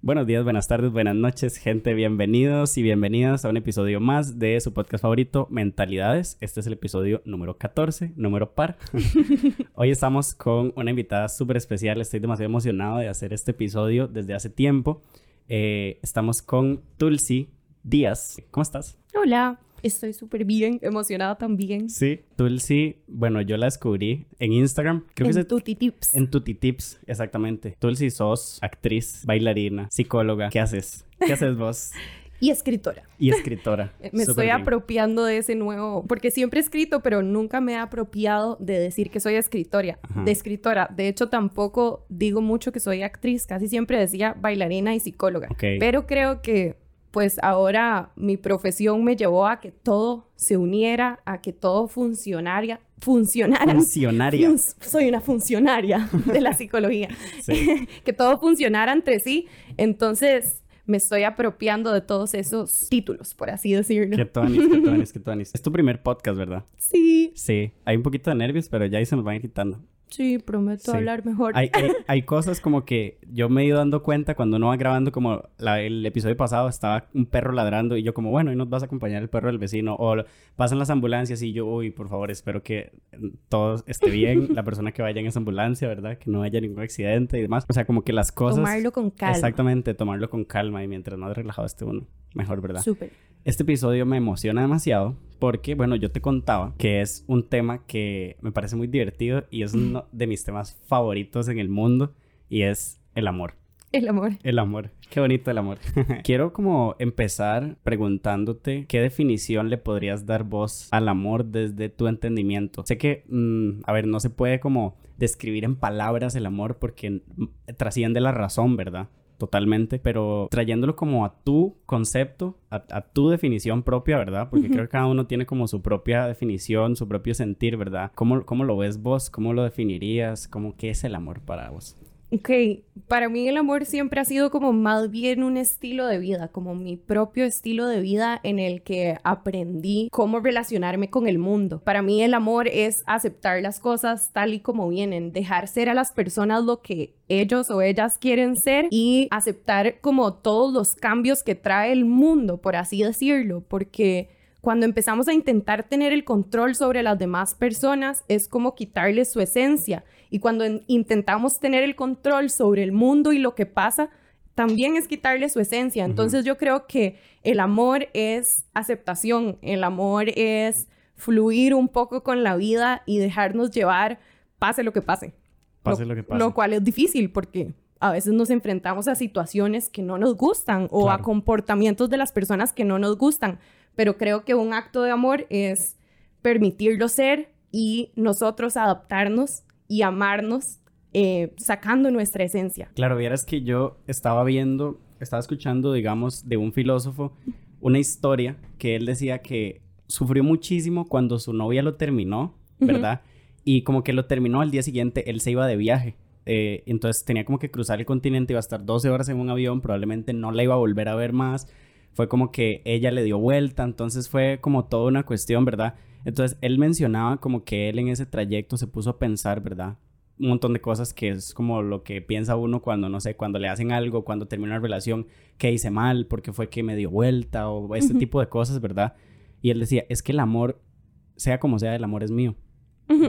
Buenos días, buenas tardes, buenas noches, gente. Bienvenidos y bienvenidas a un episodio más de su podcast favorito, Mentalidades. Este es el episodio número 14, número par. Hoy estamos con una invitada súper especial. Estoy demasiado emocionado de hacer este episodio desde hace tiempo. Eh, estamos con Tulsi Díaz. ¿Cómo estás? Hola. Estoy súper bien, emocionada también. Sí, Tulsi, bueno, yo la descubrí en Instagram. Creo en que Tuti Tips. En Tuti Tips, exactamente. Tulsi, sos actriz, bailarina, psicóloga. ¿Qué haces? ¿Qué haces vos? Y escritora. Y escritora. me estoy apropiando de ese nuevo, porque siempre he escrito, pero nunca me he apropiado de decir que soy escritora. De escritora. De hecho, tampoco digo mucho que soy actriz. Casi siempre decía bailarina y psicóloga. Pero creo que pues ahora mi profesión me llevó a que todo se uniera, a que todo funcionara. Funcionara. Funcionaria. soy una funcionaria de la psicología. que todo funcionara entre sí. Entonces, me estoy apropiando de todos esos títulos, por así decirlo. Qué tonis, qué tonis, qué tonis. Es tu primer podcast, ¿verdad? Sí. Sí. Hay un poquito de nervios, pero ya ahí se nos van quitando. Sí, prometo hablar mejor. Hay, hay, cosas como que yo me he ido dando cuenta cuando uno va grabando, como el episodio pasado estaba un perro ladrando y yo como, bueno, y nos vas a acompañar el perro del vecino. O pasan las ambulancias y yo, uy, por favor, espero que todo esté bien, la persona que vaya en esa ambulancia, ¿verdad? Que no haya ningún accidente y demás. O sea, como que las cosas... Tomarlo con calma. Exactamente, tomarlo con calma y mientras más relajado esté uno, mejor, ¿verdad? Súper. Este episodio me emociona demasiado porque, bueno, yo te contaba que es un tema que me parece muy divertido y es uno de mis temas favoritos en el mundo y es el amor. El amor. El amor. Qué bonito el amor. Quiero como empezar preguntándote qué definición le podrías dar vos al amor desde tu entendimiento. Sé que, mm, a ver, no se puede como describir en palabras el amor porque trasciende la razón, ¿verdad? Totalmente, pero trayéndolo como a tu concepto, a, tu definición propia, ¿verdad? Porque creo que cada uno tiene como su propia definición, su propio sentir, ¿verdad? ¿Cómo, cómo lo ves vos? ¿Cómo lo definirías? ¿Cómo qué es el amor para vos? Ok, para mí el amor siempre ha sido como más bien un estilo de vida, como mi propio estilo de vida en el que aprendí cómo relacionarme con el mundo. Para mí el amor es aceptar las cosas tal y como vienen, dejar ser a las personas lo que ellos o ellas quieren ser y aceptar como todos los cambios que trae el mundo, por así decirlo, porque cuando empezamos a intentar tener el control sobre las demás personas, es como quitarles su esencia. Y cuando intentamos tener el control sobre el mundo y lo que pasa, también es quitarle su esencia. Entonces yo creo que el amor es aceptación, el amor es fluir un poco con la vida y dejarnos llevar, pase lo que pase. Pase lo, que pase. Lo cual es difícil porque a veces nos enfrentamos a situaciones que no nos gustan o a comportamientos de las personas que no nos gustan pero creo que un acto de amor es permitirlo ser y nosotros adaptarnos y amarnos eh, sacando nuestra esencia. Claro, vieras que yo estaba viendo, estaba escuchando, digamos, de un filósofo una historia que él decía que sufrió muchísimo cuando su novia lo terminó, ¿verdad? Y como que lo terminó al día siguiente, él se iba de viaje. Eh, entonces tenía como que cruzar el continente, iba a estar 12 horas en un avión, probablemente no la iba a volver a ver más fue como que ella le dio vuelta, entonces fue como toda una cuestión, ¿verdad? Entonces él mencionaba como que él en ese trayecto se puso a pensar, ¿verdad? Un montón de cosas que es como lo que piensa uno cuando, no sé, cuando le hacen algo, cuando termina una relación, que hice mal, porque fue que me dio vuelta o este tipo de cosas, ¿verdad? Y él decía, es que el amor, sea como sea, el amor es mío.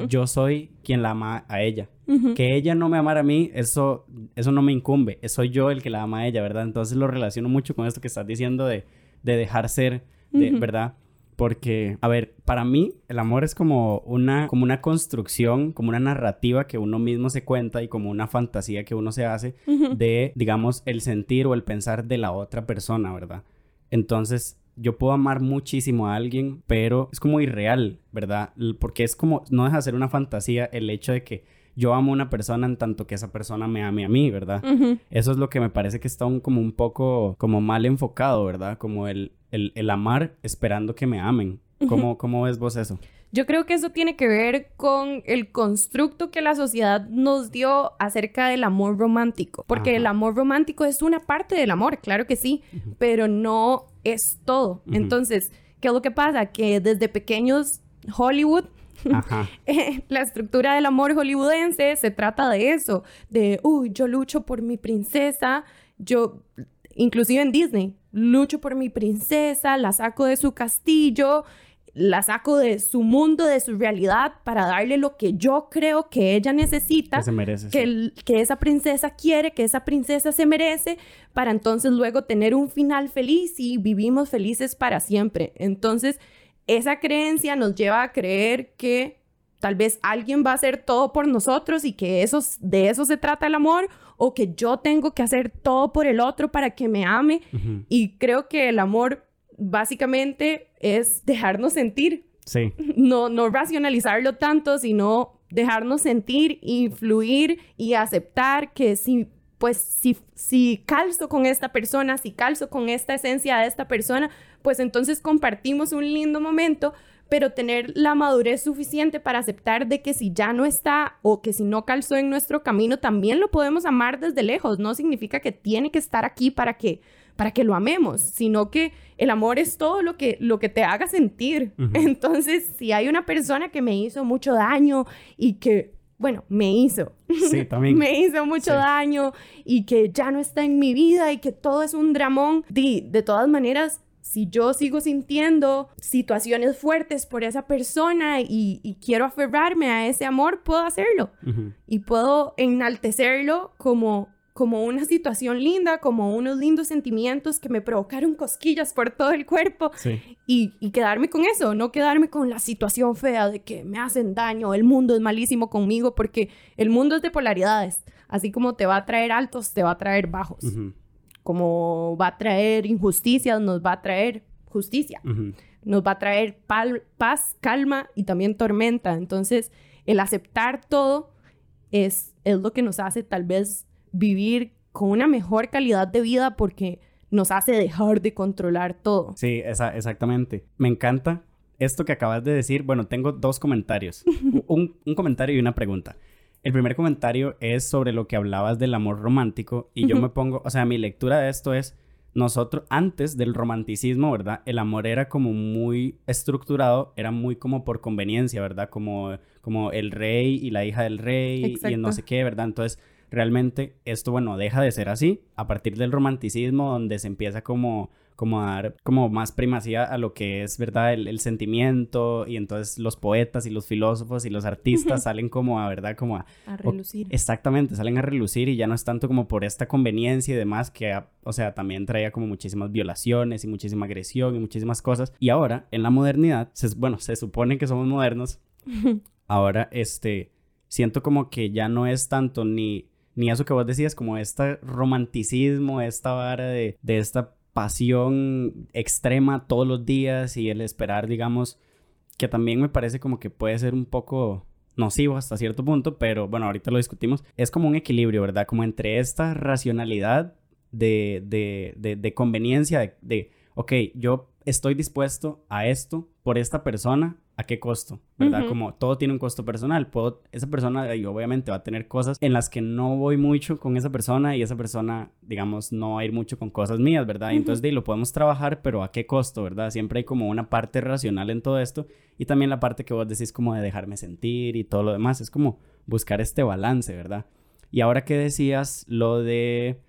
Yo soy quien la ama a ella. Que ella no me amara a mí, eso, eso no me incumbe. Soy yo el que la ama a ella, ¿verdad? Entonces lo relaciono mucho con esto que estás diciendo de, de dejar ser, de, ¿verdad? Porque, a ver, para mí el amor es como una, como una construcción, como una narrativa que uno mismo se cuenta y como una fantasía que uno se hace de, digamos, el sentir o el pensar de la otra persona, ¿verdad? Entonces, yo puedo amar muchísimo a alguien, pero es como irreal, ¿verdad? Porque es como, no deja de ser una fantasía el hecho de que yo amo a una persona en tanto que esa persona me ame a mí, ¿verdad? Eso es lo que me parece que está como un poco como mal enfocado, ¿verdad? Como el, el, amar esperando que me amen. ¿Cómo, ¿Cómo ves vos eso? Yo creo que eso tiene que ver con el constructo que la sociedad nos dio acerca del amor romántico, porque el amor romántico es una parte del amor, claro que sí, pero no es todo. Entonces, ¿qué es lo que pasa? Que desde pequeños Hollywood Ajá. la estructura del amor hollywoodense se trata de eso, de, uy, yo lucho por mi princesa, yo, inclusive en Disney, lucho por mi princesa, la saco de su castillo, la saco de su mundo, de su realidad, para darle lo que yo creo que ella necesita, que, se merece, que, que esa princesa quiere, que esa princesa se merece, para entonces luego tener un final feliz y vivimos felices para siempre. Entonces, esa creencia nos lleva a creer que tal vez alguien va a hacer todo por nosotros y que eso, de eso se trata el amor o que yo tengo que hacer todo por el otro para que me ame. Y creo que el amor básicamente es dejarnos sentir. Sí. No, no racionalizarlo tanto, sino dejarnos sentir y fluir y aceptar que si, pues, si, si calzo con esta persona, si calzo con esta esencia de esta persona, pues entonces compartimos un lindo momento, pero tener la madurez suficiente para aceptar de que si ya no está o que si no calzó en nuestro camino, también lo podemos amar desde lejos. No significa que tiene que estar aquí para que para que lo amemos, sino que el amor es todo lo que, lo que te haga sentir. Entonces, si hay una persona que me hizo mucho daño y que, bueno, me hizo. Sí, también. me hizo mucho daño y que ya no está en mi vida y que todo es un dramón, de, de todas maneras, si yo sigo sintiendo situaciones fuertes por esa persona y, quiero aferrarme a ese amor, puedo hacerlo. Y puedo enaltecerlo como como una situación linda, como unos lindos sentimientos que me provocaron cosquillas por todo el cuerpo y, quedarme con eso, no quedarme con la situación fea de que me hacen daño, el mundo es malísimo conmigo, porque el mundo es de polaridades, así como te va a traer altos, te va a traer bajos, como va a traer injusticias, nos va a traer justicia, nos va a traer paz, calma y también tormenta, entonces el aceptar todo es, es lo que nos hace tal vez vivir con una mejor calidad de vida porque nos hace dejar de controlar todo. Sí, esa, exactamente. Me encanta esto que acabas de decir. Bueno, tengo dos comentarios. un, comentario y una pregunta. El primer comentario es sobre lo que hablabas del amor romántico y yo me pongo, o sea, mi lectura de esto es, nosotros antes del romanticismo, ¿verdad? El amor era como muy estructurado, era muy como por conveniencia, ¿verdad? Como, como el rey y la hija del rey y no sé qué, ¿verdad? Entonces realmente esto, bueno, deja de ser así a partir del romanticismo donde se empieza como como a dar como más primacía a lo que es, ¿verdad? El, sentimiento y entonces los poetas y los filósofos y los artistas salen como a, ¿verdad? Como a... A relucir. exactamente, salen a relucir y ya no es tanto como por esta conveniencia y demás que, o sea, también traía como muchísimas violaciones y muchísima agresión y muchísimas cosas. Y ahora, en la modernidad, bueno, se supone que somos modernos, ahora, este, siento como que ya no es tanto ni ni eso que vos decías, como este romanticismo, esta vara de, esta pasión extrema todos los días y el esperar, digamos, que también me parece como que puede ser un poco nocivo hasta cierto punto, pero bueno, ahorita lo discutimos. Es como un equilibrio, ¿verdad? Como entre esta racionalidad de, de, de, de conveniencia, de, de, ok, yo estoy dispuesto a esto por esta persona a qué costo, ¿verdad? Como todo tiene un costo personal. Puedo, esa persona y obviamente va a tener cosas en las que no voy mucho con esa persona y esa persona, digamos, no va a ir mucho con cosas mías, ¿verdad? Entonces, de, lo podemos trabajar, pero ¿a qué costo, verdad? Siempre hay como una parte racional en todo esto y también la parte que vos decís como de dejarme sentir y todo lo demás. Es como buscar este balance, ¿verdad? Y ahora que decías lo de...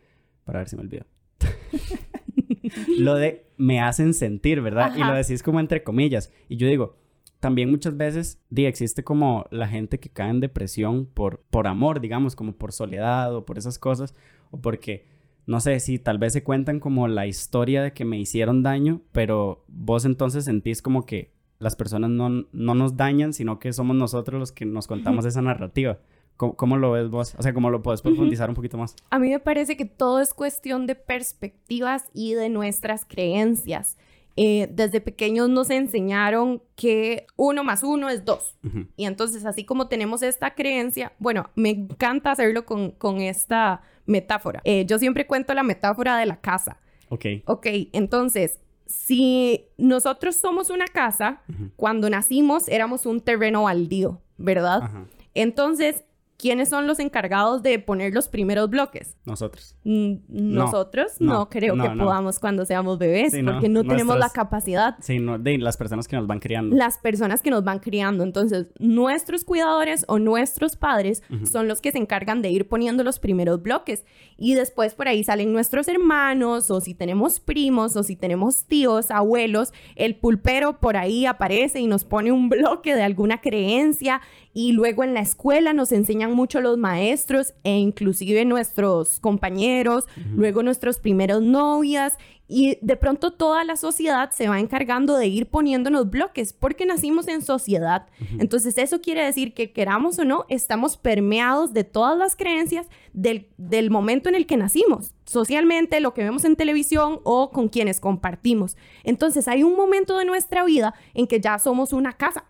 Para ver si me olvido. lo de me hacen sentir, ¿verdad? Y lo decís como entre comillas. Y yo digo, también muchas veces di, existe como la gente que cae en depresión por, por amor, digamos, como por soledad o por esas cosas, o porque, no sé, si tal vez se cuentan como la historia de que me hicieron daño, pero vos entonces sentís como que las personas no, no nos dañan, sino que somos nosotros los que nos contamos esa narrativa. ¿Cómo, lo ves vos? O sea, ¿cómo lo puedes profundizar un poquito más? A mí me parece que todo es cuestión de perspectivas y de nuestras creencias. Eh, desde pequeños nos enseñaron que uno más uno es dos. Y entonces, así como tenemos esta creencia, bueno, me encanta hacerlo con, con esta metáfora. Eh, yo siempre cuento la metáfora de la casa. Ok. Ok, entonces, si nosotros somos una casa, cuando nacimos éramos un terreno baldío, ¿verdad? Entonces, ¿quiénes son los encargados de poner los primeros bloques? Nosotros. Mm, Nosotros no, creo que podamos cuando seamos bebés, porque no, tenemos la capacidad. Sí, no, de las personas que nos van criando. Las personas que nos van criando. Entonces, nuestros cuidadores o nuestros padres son los que se encargan de ir poniendo los primeros bloques. Y después por ahí salen nuestros hermanos, o si tenemos primos, o si tenemos tíos, abuelos, el pulpero por ahí aparece y nos pone un bloque de alguna creencia y luego en la escuela nos enseñan mucho los maestros e inclusive nuestros compañeros, luego nuestros primeros novias y de pronto toda la sociedad se va encargando de ir poniéndonos bloques porque nacimos en sociedad. Entonces eso quiere decir que queramos o no, estamos permeados de todas las creencias del, del momento en el que nacimos, socialmente, lo que vemos en televisión o con quienes compartimos. Entonces hay un momento de nuestra vida en que ya somos una casa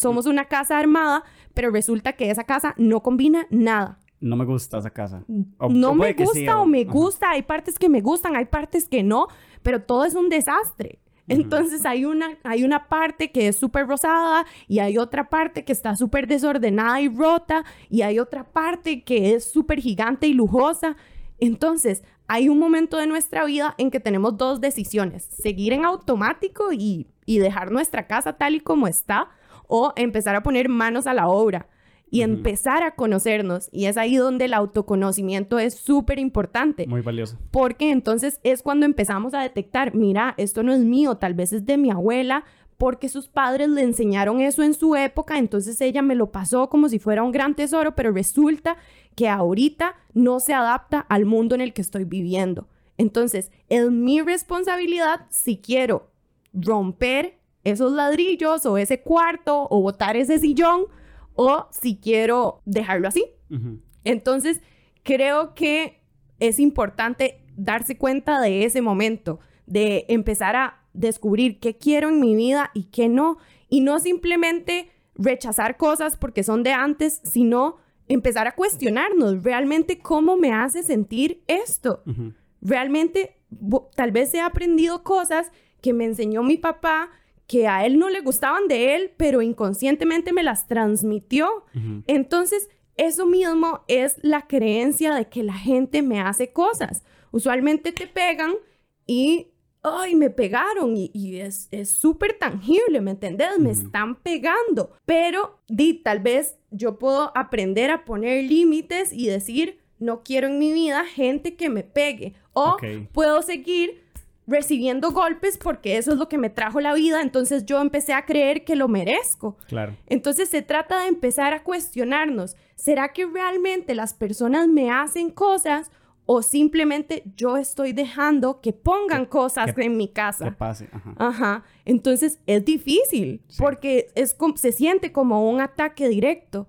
somos una casa armada, pero resulta que esa casa no combina nada. No me gusta esa casa. no me gusta o, me gusta. Hay partes que me gustan, hay partes que no, pero todo es un desastre. Entonces hay una, hay una parte que es súper rosada y hay otra parte que está súper desordenada y rota y hay otra parte que es súper gigante y lujosa. Entonces hay un momento de nuestra vida en que tenemos dos decisiones, seguir en automático y, y dejar nuestra casa tal y como está o empezar a poner manos a la obra y empezar a conocernos. Y es ahí donde el autoconocimiento es súper importante. Muy valioso. Porque entonces es cuando empezamos a detectar, mira, esto no es mío, tal vez es de mi abuela, porque sus padres le enseñaron eso en su época, entonces ella me lo pasó como si fuera un gran tesoro, pero resulta que ahorita no se adapta al mundo en el que estoy viviendo. Entonces, es mi responsabilidad si quiero romper esos ladrillos o ese cuarto o botar ese sillón o si quiero dejarlo así. Entonces, creo que es importante darse cuenta de ese momento, de empezar a descubrir qué quiero en mi vida y qué no, y no simplemente rechazar cosas porque son de antes, sino empezar a cuestionarnos realmente cómo me hace sentir esto. Realmente, tal vez he aprendido cosas que me enseñó mi papá que a él no le gustaban de él, pero inconscientemente me las transmitió. Entonces, eso mismo es la creencia de que la gente me hace cosas. Usualmente te pegan y, ay, me pegaron y, es súper tangible, ¿me entendés? Me están pegando. Pero, di, tal vez yo puedo aprender a poner límites y decir, no quiero en mi vida gente que me pegue. O puedo seguir recibiendo golpes porque eso es lo que me trajo la vida, entonces yo empecé a creer que lo merezco. Claro. Entonces se trata de empezar a cuestionarnos, ¿será que realmente las personas me hacen cosas o simplemente yo estoy dejando que pongan cosas en mi casa? Que pase, ajá. Ajá. Entonces es difícil porque es se siente como un ataque directo,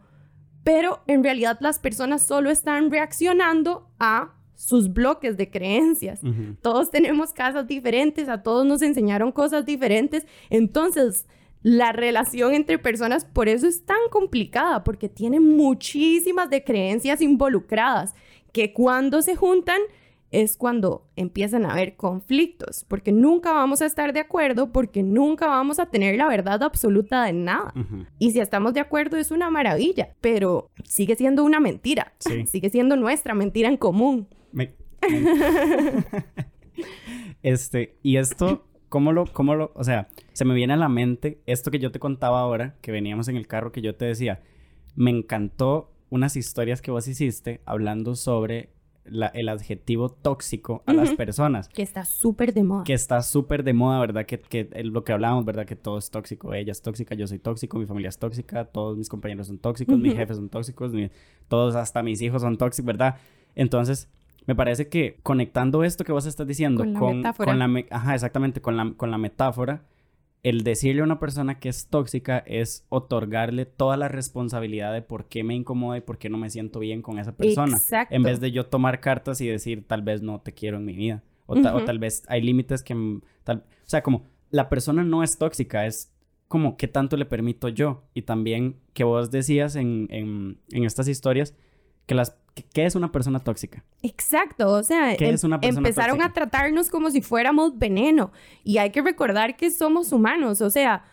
pero en realidad las personas solo están reaccionando a sus bloques de creencias. Todos tenemos casas diferentes, a todos nos enseñaron cosas diferentes. Entonces, la relación entre personas por eso es tan complicada, porque tiene muchísimas de creencias involucradas que cuando se juntan es cuando empiezan a haber conflictos, porque nunca vamos a estar de acuerdo, porque nunca vamos a tener la verdad absoluta de nada. Y si estamos de acuerdo es una maravilla, pero sigue siendo una mentira, sigue siendo nuestra mentira en común. este, y esto, ¿cómo lo, cómo lo, o sea, se me viene a la mente esto que yo te contaba ahora, que veníamos en el carro, que yo te decía, me encantó unas historias que vos hiciste hablando sobre el adjetivo tóxico a las personas. Que está súper de moda. Que está súper de moda, ¿verdad? Que, que lo que hablábamos, ¿verdad? Que todo es tóxico. Ella es tóxica, yo soy tóxico, mi familia es tóxica, todos mis compañeros son tóxicos, mis jefes son tóxicos, todos, hasta mis hijos son tóxicos, ¿verdad? Entonces, me parece que conectando esto que vos estás diciendo con la metáfora. la ajá, exactamente, con la, con la metáfora, el decirle a una persona que es tóxica es otorgarle toda la responsabilidad de por qué me incomoda y por qué no me siento bien con esa persona. Exacto. En vez de yo tomar cartas y decir, tal vez no te quiero en mi vida. O, o tal vez hay límites que... Tal, o sea, como la persona no es tóxica, es como qué tanto le permito yo. Y también que vos decías en, en, en estas historias que las ¿Qué es una persona tóxica? Exacto, o sea, em, empezaron a tratarnos como si fuéramos veneno y hay que recordar que somos humanos, o sea,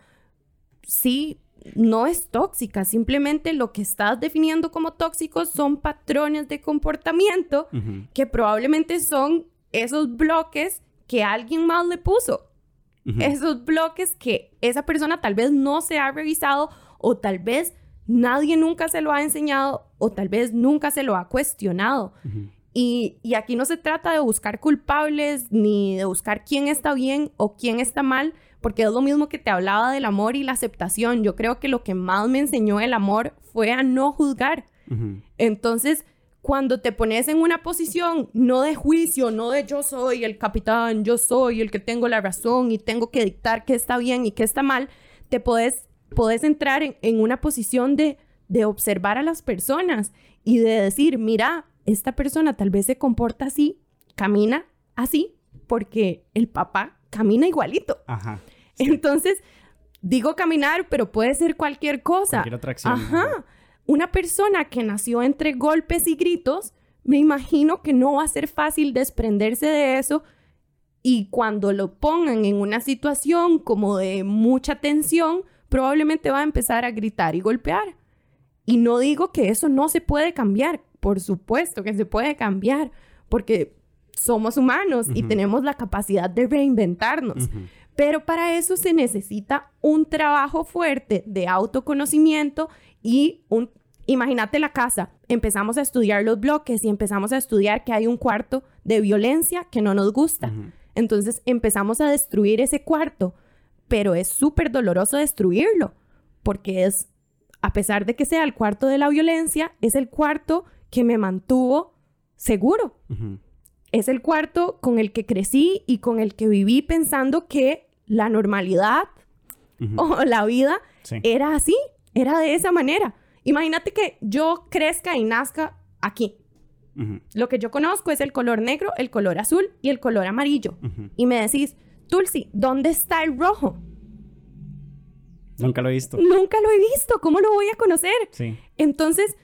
sí, no es tóxica, simplemente lo que estás definiendo como tóxicos son patrones de comportamiento que probablemente son esos bloques que alguien más le puso. Esos bloques que esa persona tal vez no se ha revisado o tal vez nadie nunca se lo ha enseñado o tal vez nunca se lo ha cuestionado. y, y, aquí no se trata de buscar culpables ni de buscar quién está bien o quién está mal, porque es lo mismo que te hablaba del amor y la aceptación. Yo creo que lo que más me enseñó el amor fue a no juzgar. Entonces, cuando te pones en una posición no de juicio, no de yo soy el capitán, yo soy el que tengo la razón y tengo que dictar qué está bien y qué está mal, te puedes, puedes entrar en, en una posición de, de observar a las personas y de decir, mira, esta persona tal vez se comporta así, camina así, porque el papá camina igualito. Ajá. Entonces, digo caminar, pero puede ser cualquier cosa. Cualquier otra acción. Ajá. Una persona que nació entre golpes y gritos, me imagino que no va a ser fácil desprenderse de eso y cuando lo pongan en una situación como de mucha tensión, probablemente va a empezar a gritar y golpear. Y no digo que eso no se puede cambiar, por supuesto que se puede cambiar, porque somos humanos y tenemos la capacidad de reinventarnos. Pero para eso se necesita un trabajo fuerte de autoconocimiento y un... Imagínate la casa, empezamos a estudiar los bloques y empezamos a estudiar que hay un cuarto de violencia que no nos gusta. Entonces empezamos a destruir ese cuarto, pero es súper doloroso destruirlo, porque es, a pesar de que sea el cuarto de la violencia, es el cuarto que me mantuvo seguro es el cuarto con el que crecí y con el que viví pensando que la normalidad o la vida era así, era de esa manera. Imagínate que yo crezca y nazca aquí. Lo que yo conozco es el color negro, el color azul y el color amarillo. Y me decís, Tulsi, ¿dónde está el rojo? Nunca lo he visto. Nunca lo he visto. ¿Cómo lo voy a conocer? Sí. Entonces,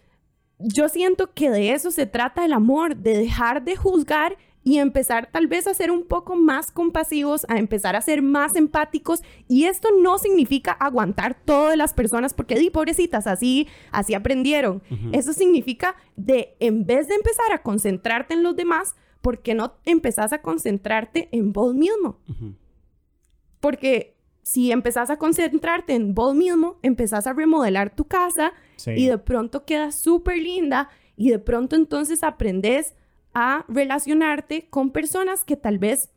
yo siento que de eso se trata el amor, de dejar de juzgar y empezar tal vez a ser un poco más compasivos, a empezar a ser más empáticos. Y esto no significa aguantar todas las personas porque, di, pobrecitas, así, así aprendieron. Eso significa de, en vez de empezar a concentrarte en los demás, ¿por qué no empezás a concentrarte en vos mismo? Porque si empezás a concentrarte en vos mismo, empezás a remodelar tu casa y de pronto queda súper linda y de pronto entonces aprendes a relacionarte con personas que tal vez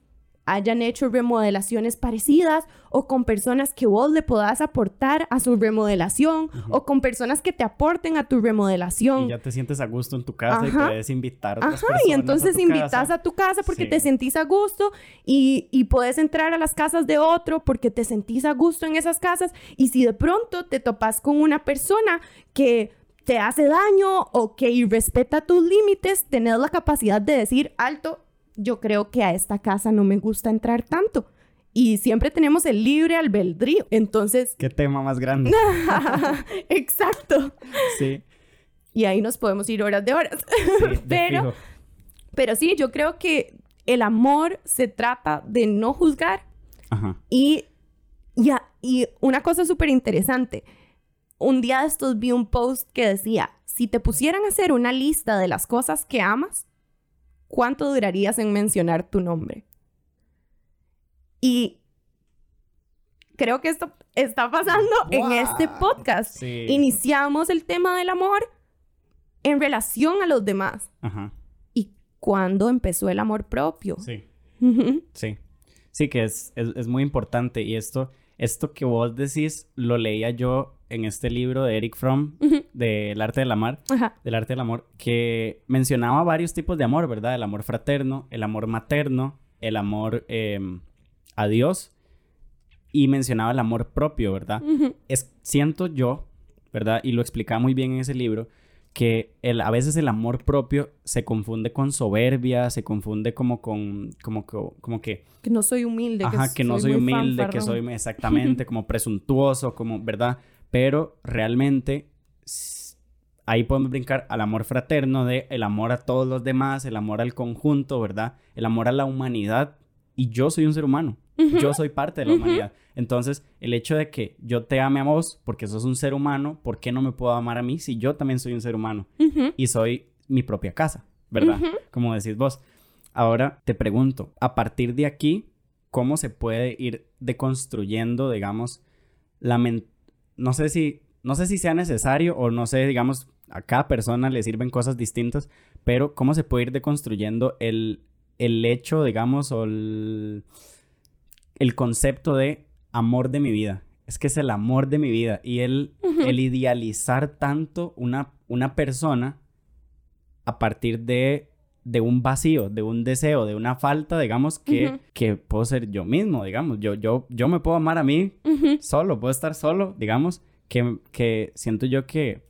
hayan hecho remodelaciones parecidas o con personas que vos le puedas aportar a su remodelación o con personas que te aporten a tu remodelación. Y ya te sientes a gusto en tu casa y puedes invitar a otras Ajá, y entonces invitas a tu casa porque te sentís a gusto y, y puedes entrar a las casas de otro porque te sentís a gusto en esas casas y si de pronto te topas con una persona que te hace daño o que irrespeta tus límites, tenés la capacidad de decir, alto, yo creo que a esta casa no me gusta entrar tanto. Y siempre tenemos el libre albedrío. Entonces... ¿Qué tema más grande? Exacto. Sí. Y ahí nos podemos ir horas de horas. Sí, pero, pero sí, yo creo que el amor se trata de no juzgar. Ajá. Y, ya, y una cosa súper interesante. Un día de estos vi un post que decía, si te pusieran a hacer una lista de las cosas que amas, ¿cuánto durarías en mencionar tu nombre? Y creo que esto está pasando en este podcast. Iniciamos el tema del amor en relación a los demás. Ajá. ¿Y cuándo empezó el amor propio? Sí. sí. Sí, que es, es, muy importante. Y esto, esto que vos decís, lo leía yo en este libro de Eric Fromm, del arte del amor, del arte del amor, que mencionaba varios tipos de amor, ¿verdad? El amor fraterno, el amor materno, el amor em, a Dios y mencionaba el amor propio, ¿verdad? es, siento yo, ¿verdad? Y lo explicaba muy bien en ese libro, que el, a veces el amor propio se confunde con soberbia, se confunde como con, como, como que... Que no soy humilde. Ajá, que, no soy, humilde, que soy exactamente como presuntuoso, como, ¿verdad? Pero realmente ahí podemos brincar al amor fraterno de el amor a todos los demás, el amor al conjunto, ¿verdad? El amor a la humanidad y yo soy un ser humano. Yo soy parte de la humanidad. Entonces, el hecho de que yo te ame a vos porque sos un ser humano, ¿por qué no me puedo amar a mí si yo también soy un ser humano? Y soy mi propia casa, ¿verdad? Como decís vos. Ahora te pregunto, a partir de aquí, ¿cómo se puede ir deconstruyendo, digamos, la no sé si no sé si sea necesario o no sé, digamos, a cada persona le sirven cosas distintas, pero cómo se puede ir deconstruyendo el, el hecho, digamos, o el, el concepto de amor de mi vida. Es que es el amor de mi vida y el, el idealizar tanto una, una persona a partir de, de, un vacío, de un deseo, de una falta, digamos, que, que puedo ser yo mismo, digamos. Yo, yo, yo me puedo amar a mí solo, puedo estar solo, digamos, que, que siento yo que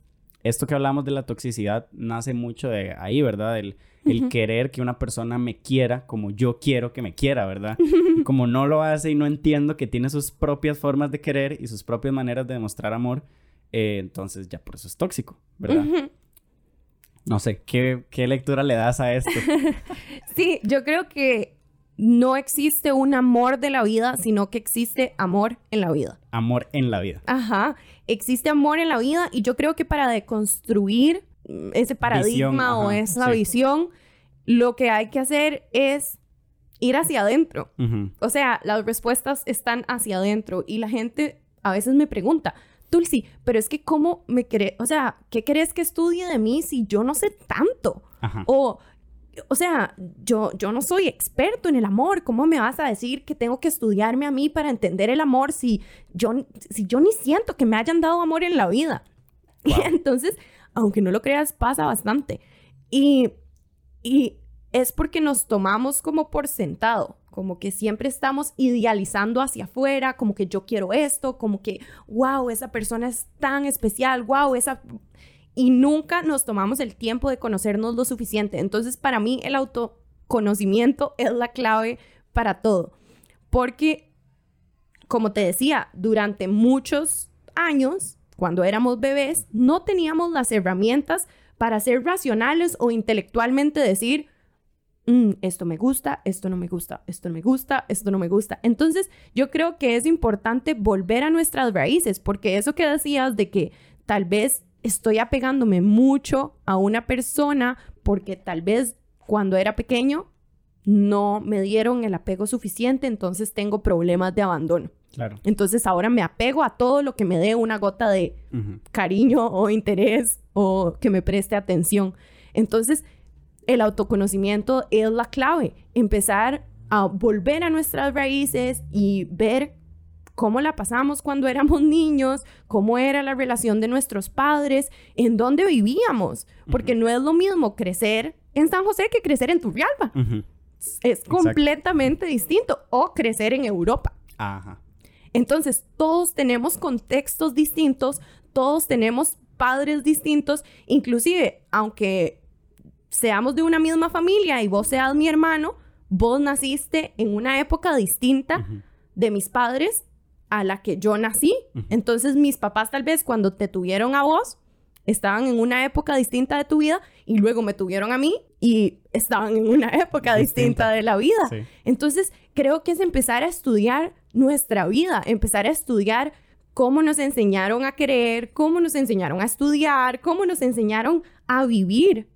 esto que hablamos de la toxicidad nace mucho de ahí, ¿verdad? El, el querer que una persona me quiera como yo quiero que me quiera, ¿verdad? como no lo hace y no entiendo que tiene sus propias formas de querer y sus propias maneras de demostrar amor, eh, entonces ya por eso es tóxico, ¿verdad? No sé, ¿qué, ¿qué lectura le das a esto? sí, yo creo que no existe un amor de la vida, sino que existe amor en la vida. Amor en la vida. Ajá, existe amor en la vida y yo creo que para deconstruir ese paradigma o esa visión, lo que hay que hacer es ir hacia adentro. O sea, las respuestas están hacia adentro y la gente a veces me pregunta, Tulsi, pero es que cómo me crees, o sea, ¿qué crees que estudie de mí si yo no sé tanto? O o sea, yo, yo no soy experto en el amor. ¿Cómo me vas a decir que tengo que estudiarme a mí para entender el amor si yo, si yo ni siento que me hayan dado amor en la vida? Y entonces, aunque no lo creas, pasa bastante. Y, y es porque nos tomamos como por sentado, como que siempre estamos idealizando hacia afuera, como que yo quiero esto, como que, wow, esa persona es tan especial, wow, esa y nunca nos tomamos el tiempo de conocernos lo suficiente. Entonces, para mí, el autoconocimiento es la clave para todo. Porque, como te decía, durante muchos años, cuando éramos bebés, no teníamos las herramientas para ser racionales o intelectualmente decir, mm, esto me gusta, esto no me gusta, esto no me gusta, esto no me gusta. Entonces, yo creo que es importante volver a nuestras raíces, porque eso que decías de que tal vez estoy apegándome mucho a una persona porque tal vez cuando era pequeño no me dieron el apego suficiente, entonces tengo problemas de abandono. Claro. Entonces ahora me apego a todo lo que me dé una gota de cariño o interés o que me preste atención. Entonces, el autoconocimiento es la clave. Empezar a volver a nuestras raíces y ver cómo la pasamos cuando éramos niños, cómo era la relación de nuestros padres, en dónde vivíamos, porque no es lo mismo crecer en San José que crecer en Turrialba. Es completamente distinto, o crecer en Europa. Entonces, todos tenemos contextos distintos, todos tenemos padres distintos, inclusive, aunque seamos de una misma familia y vos seas mi hermano, vos naciste en una época distinta de mis padres a la que yo nací. Entonces mis papás tal vez cuando te tuvieron a vos, estaban en una época distinta de tu vida y luego me tuvieron a mí y estaban en una época distinta, de la vida. Entonces creo que es empezar a estudiar nuestra vida, empezar a estudiar cómo nos enseñaron a querer, cómo nos enseñaron a estudiar, cómo nos enseñaron a vivir.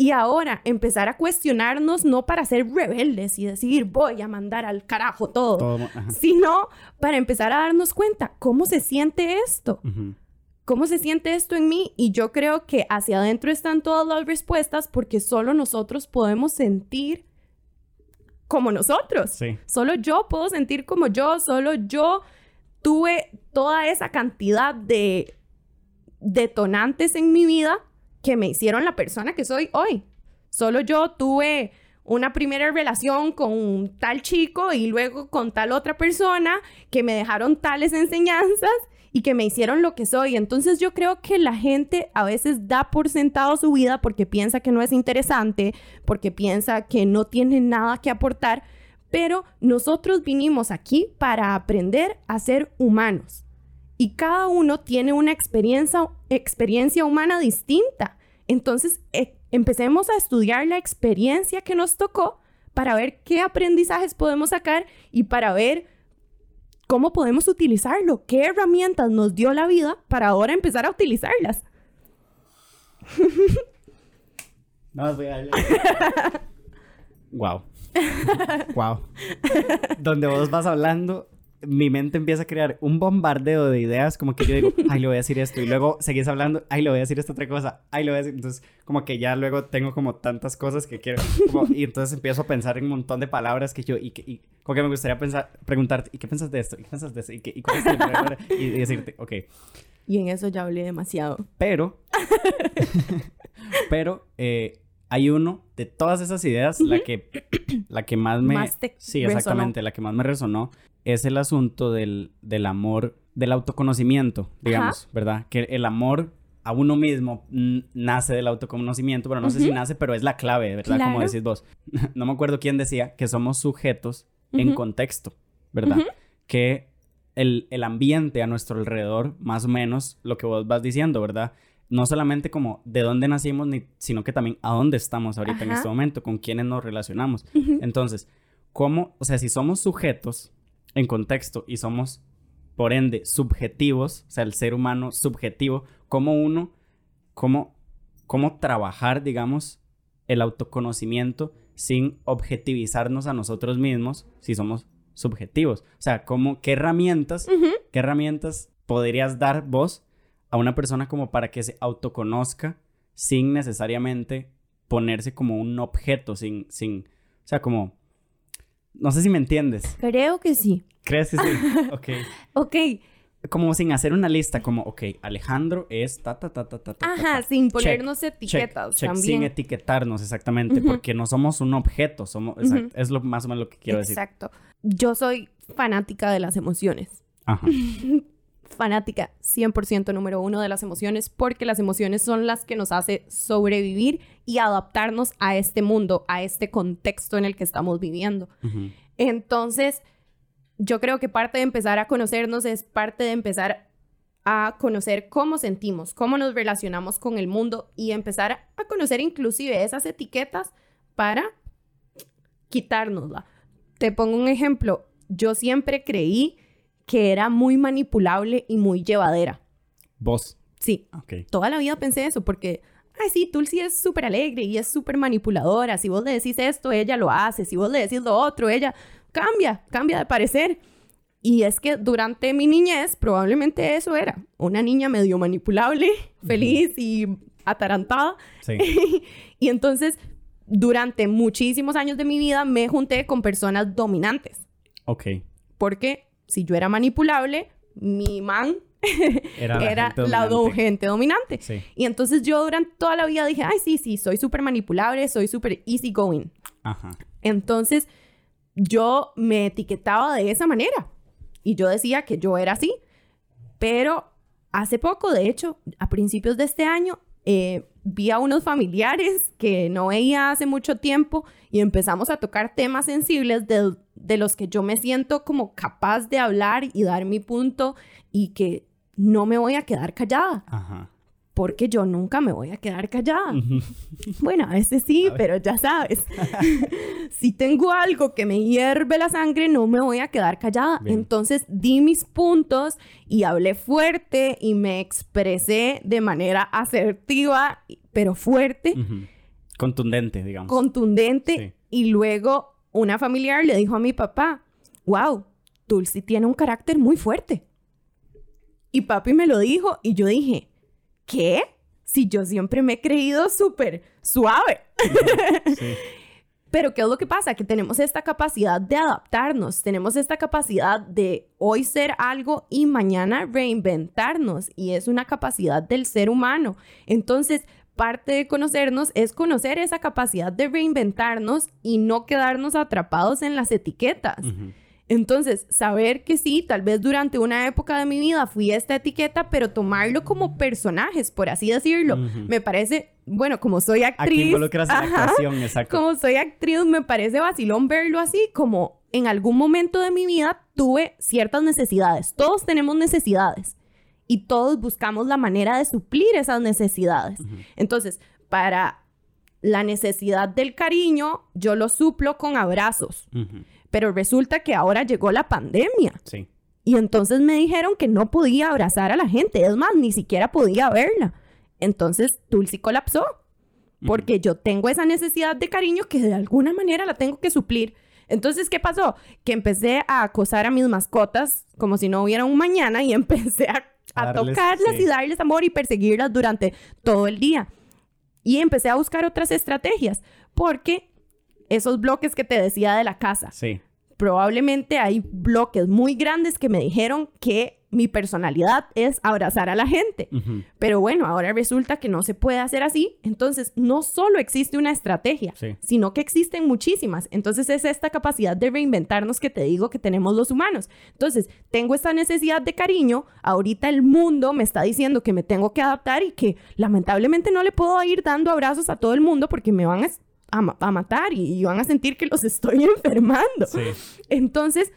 Y ahora empezar a cuestionarnos no para ser rebeldes y decir voy a mandar al carajo todo, sino para empezar a darnos cuenta cómo se siente esto. ¿Cómo se siente esto en mí? Y yo creo que hacia adentro están todas las respuestas porque solo nosotros podemos sentir como nosotros. Solo yo puedo sentir como yo, solo yo tuve toda esa cantidad de detonantes en mi vida que me hicieron la persona que soy hoy. Solo yo tuve una primera relación con tal chico y luego con tal otra persona que me dejaron tales enseñanzas y que me hicieron lo que soy. Entonces yo creo que la gente a veces da por sentado su vida porque piensa que no es interesante, porque piensa que no tiene nada que aportar, pero nosotros vinimos aquí para aprender a ser humanos y cada uno tiene una experiencia, experiencia humana distinta. Entonces, eh, empecemos a estudiar la experiencia que nos tocó para ver qué aprendizajes podemos sacar y para ver ¿Cómo podemos utilizarlo? ¿Qué herramientas nos dio la vida para ahora empezar a utilizarlas? No, voy a... wow. wow. Donde vos vas hablando, mi mente empieza a crear un bombardeo de ideas, como que yo digo, ay, le voy a decir esto, y luego seguís hablando, ay, le voy a decir esta otra cosa, ay, le voy a decir, entonces, como que ya luego tengo como tantas cosas que quiero, y entonces empiezo a pensar en un montón de palabras que yo, y, que, y como que me gustaría pensar, preguntarte, ¿y qué piensas de esto? ¿Y qué piensas de esto? ¿Y, qué, y, cuál es y, y decirte, ok. Y en eso ya hablé demasiado. Pero, pero, eh, hay uno de todas esas ideas, la que, la que más me... Más te sí, exactamente, la que más me resonó es el asunto del, del amor, del autoconocimiento, digamos, ¿verdad? Que el amor a uno mismo nace del autoconocimiento, pero no sé si nace, pero es la clave, ¿verdad? Como decís vos. no me acuerdo quién decía que somos sujetos en contexto, ¿verdad? Que el, el ambiente a nuestro alrededor, más o menos lo que vos vas diciendo, ¿verdad? no solamente como de dónde nacimos, ni, sino que también a dónde estamos ahorita en este momento, con quiénes nos relacionamos. Entonces, ¿cómo, o sea, si somos sujetos en contexto y somos, por ende, subjetivos, o sea, el ser humano subjetivo, ¿cómo uno, cómo, cómo trabajar, digamos, el autoconocimiento sin objetivizarnos a nosotros mismos si somos subjetivos? O sea, ¿cómo, qué herramientas, qué herramientas podrías dar vos a una persona como para que se autoconozca sin necesariamente ponerse como un objeto, sin, sin, o sea, como, no sé si me entiendes. Creo que sí. ¿Crees que sí? ok. ok. Como sin hacer una lista, como, ok, Alejandro es ta, ta, ta, ta, ta, ta. Ajá, sin ponernos etiquetas check, también. Sin etiquetarnos, exactamente, porque no somos un objeto, somos, es lo más o menos lo que quiero decir. Exacto. Yo soy fanática de las emociones. Ajá. fanática 100% número uno de las emociones porque las emociones son las que nos hace sobrevivir y adaptarnos a este mundo, a este contexto en el que estamos viviendo. Entonces, yo creo que parte de empezar a conocernos es parte de empezar a conocer cómo sentimos, cómo nos relacionamos con el mundo y empezar a conocer inclusive esas etiquetas para quitárnosla. Te pongo un ejemplo. Yo siempre creí que era muy manipulable y muy llevadera. ¿Vos? Sí. Ok. Toda la vida pensé eso porque, ay, sí, Tulsi es súper alegre y es súper manipuladora. Si vos le decís esto, ella lo hace. Si vos le decís lo otro, ella cambia, cambia de parecer. Y es que durante mi niñez probablemente eso era. Una niña medio manipulable, feliz y atarantada. Sí. y entonces, durante muchísimos años de mi vida me junté con personas dominantes. Ok. Porque si yo era manipulable, mi man era, la, gente, dominante. Y entonces yo durante toda la vida dije, ay, sí, sí, soy súper manipulable, soy súper easy going. Ajá. Entonces yo me etiquetaba de esa manera y yo decía que yo era así. Pero hace poco, de hecho, a principios de este año, eh, vi a unos familiares que no veía hace mucho tiempo y empezamos a tocar temas sensibles de, de los que yo me siento como capaz de hablar y dar mi punto y que no me voy a quedar callada. Ajá porque yo nunca me voy a quedar callada. bueno, a veces sí, pero ya sabes, si tengo algo que me hierve la sangre, no me voy a quedar callada. Entonces di mis puntos y hablé fuerte y me expresé de manera asertiva, pero fuerte. Contundente, digamos. Contundente. Y luego una familiar le dijo a mi papá, wow, Tulsi tiene un carácter muy fuerte. Y papi me lo dijo y yo dije, ¿qué? Si yo siempre me he creído súper suave. Pero ¿qué es lo que pasa? Que tenemos esta capacidad de adaptarnos, tenemos esta capacidad de hoy ser algo y mañana reinventarnos y es una capacidad del ser humano. Entonces, parte de conocernos es conocer esa capacidad de reinventarnos y no quedarnos atrapados en las etiquetas. Entonces, saber que sí, tal vez durante una época de mi vida fui esta etiqueta, pero tomarlo como personajes, por así decirlo, me parece, bueno, como soy actriz. Aquí la actuación, exacto. Como soy actriz, me parece vacilón verlo así, como en algún momento de mi vida tuve ciertas necesidades. Todos tenemos necesidades y todos buscamos la manera de suplir esas necesidades. Entonces, para la necesidad del cariño, yo lo suplo con abrazos. Pero resulta que ahora llegó la pandemia. Sí. Y entonces me dijeron que no podía abrazar a la gente, es más, ni siquiera podía verla. Entonces Tulsi colapsó, porque yo tengo esa necesidad de cariño que de alguna manera la tengo que suplir. Entonces, ¿qué pasó? Que empecé a acosar a mis mascotas como si no hubiera un mañana y empecé a, tocarlas y darles amor y perseguirlas durante todo el día. Y empecé a buscar otras estrategias, porque esos bloques que te decía de la casa. Sí. Probablemente hay bloques muy grandes que me dijeron que mi personalidad es abrazar a la gente. Pero bueno, ahora resulta que no se puede hacer así. Entonces, no solo existe una estrategia, sino que existen muchísimas. Entonces, es esta capacidad de reinventarnos que te digo que tenemos los humanos. Entonces, tengo esta necesidad de cariño. Ahorita el mundo me está diciendo que me tengo que adaptar y que lamentablemente no le puedo ir dando abrazos a todo el mundo porque me van a, matar y, y, van a sentir que los estoy enfermando. Entonces,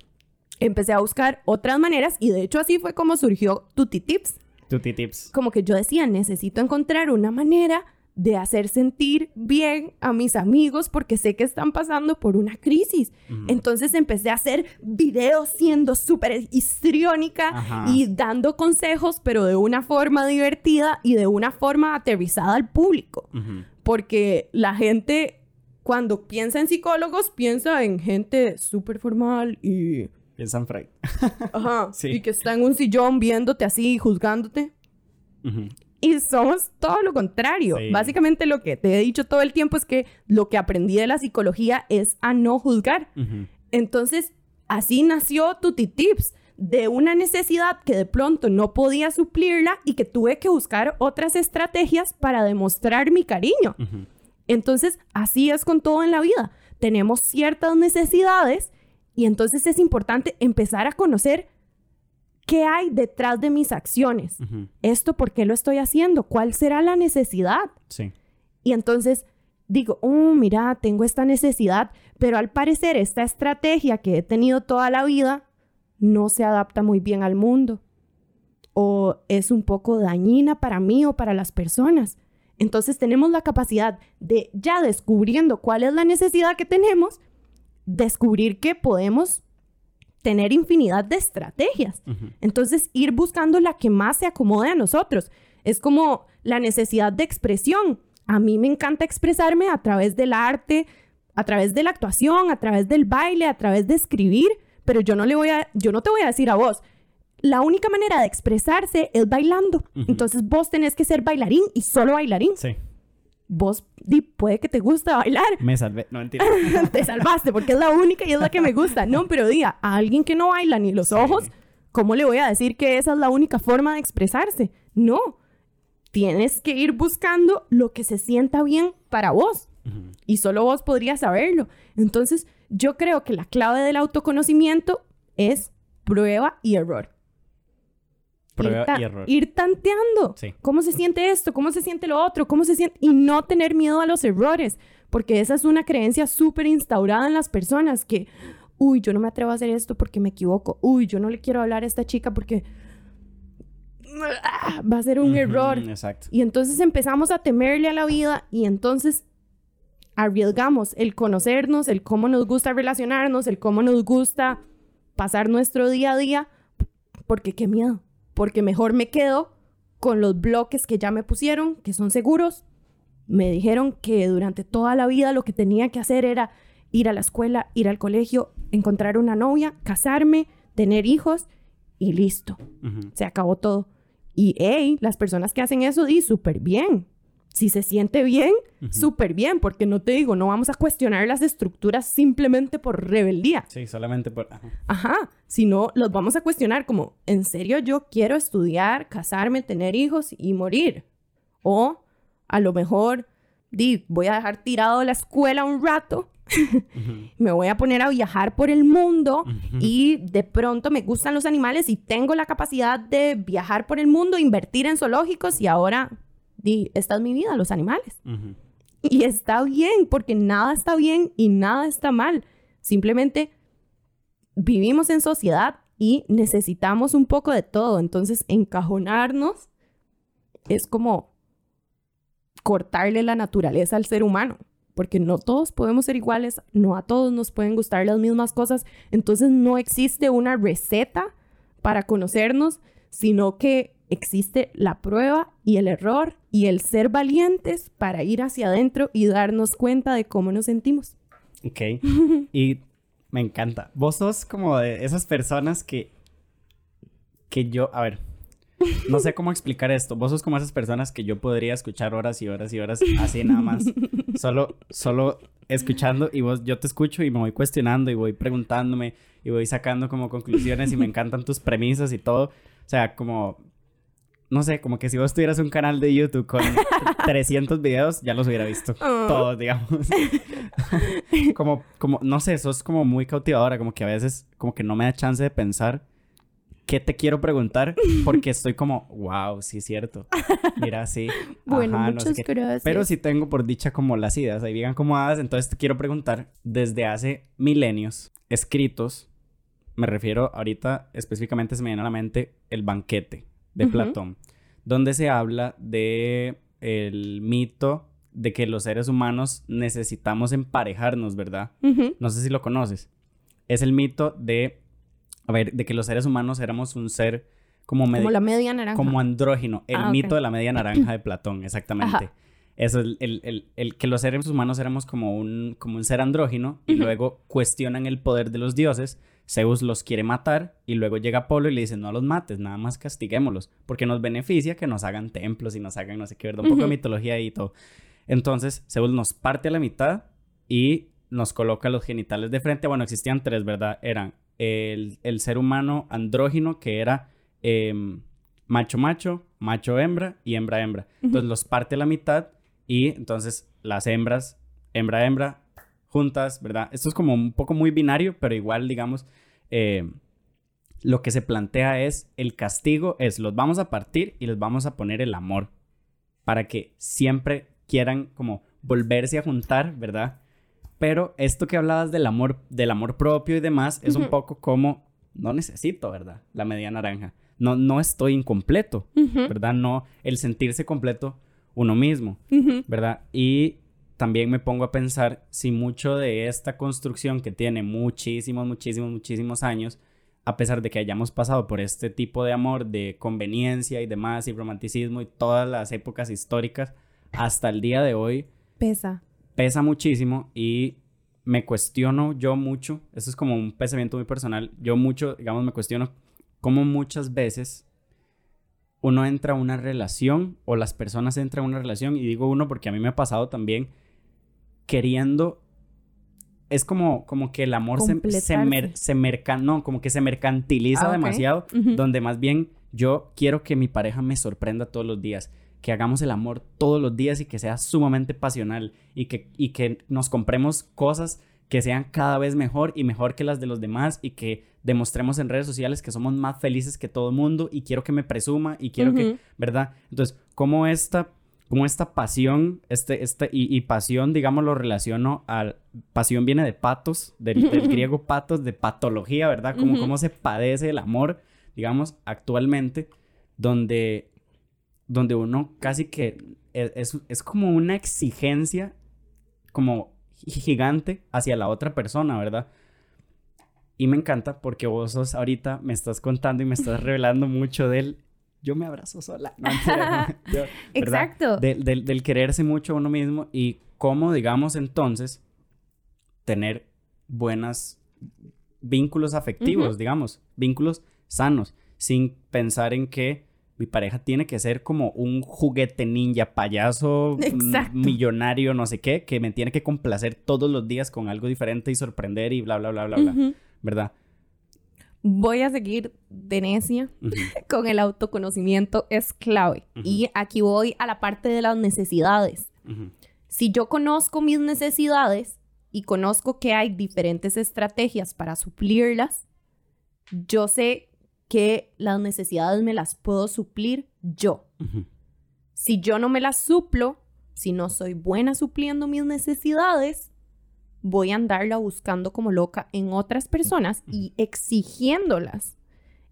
empecé a buscar otras maneras y de hecho así fue como surgió Tutti Tips. Tutti Tips. Como que yo decía, necesito encontrar una manera de hacer sentir bien a mis amigos porque sé que están pasando por una crisis. Entonces empecé a hacer videos siendo súper histriónica y dando consejos, pero de una forma divertida y de una forma aterrizada al público. Porque la gente, cuando piensa en psicólogos, piensa en gente súper formal y Piensan Freud. Ajá. Sí. Y que está en un sillón viéndote así, juzgándote. Y somos todo lo contrario. Básicamente lo que te he dicho todo el tiempo es que lo que aprendí de la psicología es a no juzgar. Entonces, así nació Tutti Tips, de una necesidad que de pronto no podía suplirla y que tuve que buscar otras estrategias para demostrar mi cariño. Entonces, así es con todo en la vida. Tenemos ciertas necesidades y entonces es importante empezar a conocer qué hay detrás de mis acciones. ¿Esto por qué lo estoy haciendo? ¿Cuál será la necesidad? Sí. Y entonces digo, oh, mira, tengo esta necesidad, pero al parecer esta estrategia que he tenido toda la vida no se adapta muy bien al mundo o es un poco dañina para mí o para las personas. Entonces tenemos la capacidad de ya descubriendo cuál es la necesidad que tenemos, descubrir que podemos tener infinidad de estrategias. Entonces, ir buscando la que más se acomode a nosotros. Es como la necesidad de expresión. A mí me encanta expresarme a través del arte, a través de la actuación, a través del baile, a través de escribir, pero yo no le voy a yo no te voy a decir a vos, la única manera de expresarse es bailando. Entonces, vos tenés que ser bailarín y solo bailarín. Sí vos puede que te guste bailar. Me salvé, no mentira. te salvaste porque es la única y es la que me gusta. No, pero diga, a alguien que no baila ni los ojos, ¿cómo le voy a decir que esa es la única forma de expresarse? No. Tienes que ir buscando lo que se sienta bien para vos. Y solo vos podrías saberlo. Entonces, yo creo que la clave del autoconocimiento es prueba y error ir, tanteando. ¿Cómo se siente esto? ¿Cómo se siente lo otro? ¿Cómo se siente? Y no tener miedo a los errores, porque esa es una creencia súper instaurada en las personas que, uy, yo no me atrevo a hacer esto porque me equivoco. Uy, yo no le quiero hablar a esta chica porque va a ser un error. Exacto. Y entonces empezamos a temerle a la vida y entonces arriesgamos el conocernos, el cómo nos gusta relacionarnos, el cómo nos gusta pasar nuestro día a día, porque qué miedo porque mejor me quedo con los bloques que ya me pusieron, que son seguros. Me dijeron que durante toda la vida lo que tenía que hacer era ir a la escuela, ir al colegio, encontrar una novia, casarme, tener hijos y listo. Se acabó todo. Y hey, las personas que hacen eso, di súper bien si se siente bien, súper bien, porque no te digo, no vamos a cuestionar las estructuras simplemente por rebeldía. Sí, solamente por... Ajá. sino los vamos a cuestionar como, ¿en serio yo quiero estudiar, casarme, tener hijos y morir? O a lo mejor, di, voy a dejar tirado la escuela un rato, me voy a poner a viajar por el mundo y de pronto me gustan los animales y tengo la capacidad de viajar por el mundo, invertir en zoológicos y ahora di, esta es mi vida, los animales. Y está bien, porque nada está bien y nada está mal. Simplemente vivimos en sociedad y necesitamos un poco de todo. Entonces, encajonarnos es como cortarle la naturaleza al ser humano, porque no todos podemos ser iguales, no a todos nos pueden gustar las mismas cosas. Entonces, no existe una receta para conocernos, sino que existe la prueba y el error y el ser valientes para ir hacia adentro y darnos cuenta de cómo nos sentimos. Ok. y me encanta. Vos sos como de esas personas que. que yo. A ver. No sé cómo explicar esto. Vos sos como esas personas que yo podría escuchar horas y horas y horas así nada más. Solo, solo escuchando y vos, yo te escucho y me voy cuestionando y voy preguntándome y voy sacando como conclusiones y me encantan tus premisas y todo. O sea, como no sé, como que si vos tuvieras un canal de YouTube con 300 videos, ya los hubiera visto. Oh. Todos, digamos. como, como, no sé, eso es como muy cautivadora, como que a veces, como que no me da chance de pensar qué te quiero preguntar, porque estoy como, wow, sí es cierto. Mira, sí. Bueno, muchas gracias. Pero sí tengo por dicha como las ideas ahí bien acomodadas, entonces te quiero preguntar, desde hace milenios, escritos, me refiero ahorita específicamente se me viene a la mente el banquete de Platón, donde se habla de el mito de que los seres humanos necesitamos emparejarnos, ¿verdad? No sé si lo conoces. Es el mito de, a ver, de que los seres humanos éramos un ser como, como la media naranja. Como andrógino. El ah, mito de la media naranja de Platón, exactamente. Eso, el, el, el, que los seres humanos éramos como un, como un ser andrógino y luego cuestionan el poder de los dioses Zeus los quiere matar y luego llega Apolo y le dice, no los mates, nada más castiguémoslos, porque nos beneficia que nos hagan templos y nos hagan no sé qué, ¿verdad? Un poco de mitología y todo. Entonces, Zeus nos parte a la mitad y nos coloca los genitales de frente. Bueno, existían tres, ¿verdad? Eran el, ser humano andrógino, que era em, macho macho, macho hembra y hembra hembra. Entonces los parte a la mitad y entonces las hembras, hembra hembra, juntas, ¿verdad? Esto es como un poco muy binario, pero igual, digamos, eh, lo que se plantea es el castigo es los vamos a partir y les vamos a poner el amor para que siempre quieran como volverse a juntar, ¿verdad? Pero esto que hablabas del amor, del amor propio y demás, es un poco como no necesito, ¿verdad? La media naranja. No, no estoy incompleto, ¿verdad? No, el sentirse completo uno mismo, ¿verdad? Y también me pongo a pensar si mucho de esta construcción que tiene muchísimos, muchísimos, muchísimos años, a pesar de que hayamos pasado por este tipo de amor, de conveniencia y demás, y romanticismo y todas las épocas históricas, hasta el día de hoy. Pesa. Pesa muchísimo y me cuestiono yo mucho, eso es como un pensamiento muy personal, yo mucho, digamos, me cuestiono cómo muchas veces uno entra a una relación o las personas entran a una relación, y digo uno porque a mí me ha pasado también, queriendo es como, como que el amor se, se, no, como que se mercantiliza ah, demasiado, donde más bien yo quiero que mi pareja me sorprenda todos los días, que hagamos el amor todos los días y que sea sumamente pasional y que, y que nos compremos cosas que sean cada vez mejor y mejor que las de los demás y que demostremos en redes sociales que somos más felices que todo el mundo y quiero que me presuma y quiero que, ¿verdad? Entonces, como esta como esta pasión, este, este, y, pasión, digamos, lo relaciono al, pasión viene de patos, del, griego patos, de patología, ¿verdad? Como cómo se padece el amor, digamos, actualmente, donde, donde uno casi que e, es, es como una exigencia como gigante hacia la otra persona, ¿verdad? Y me encanta porque vos sos ahorita, me estás contando y me estás revelando mucho del yo me abrazo sola. Exacto. Del, quererse mucho a uno mismo y cómo, digamos, entonces, tener buenos vínculos afectivos, digamos, vínculos sanos, sin pensar en que mi pareja tiene que ser como un juguete ninja, payaso, millonario, no sé qué, que me tiene que complacer todos los días con algo diferente y sorprender y bla, bla, bla, bla, bla, ¿verdad? Voy a seguir de necia con el autoconocimiento es clave. Y aquí voy a la parte de las necesidades. Si yo conozco mis necesidades y conozco que hay diferentes estrategias para suplirlas, yo sé que las necesidades me las puedo suplir yo. Si yo no me las suplo, si no soy buena supliendo mis necesidades, voy a andarla buscando como loca en otras personas y exigiéndolas.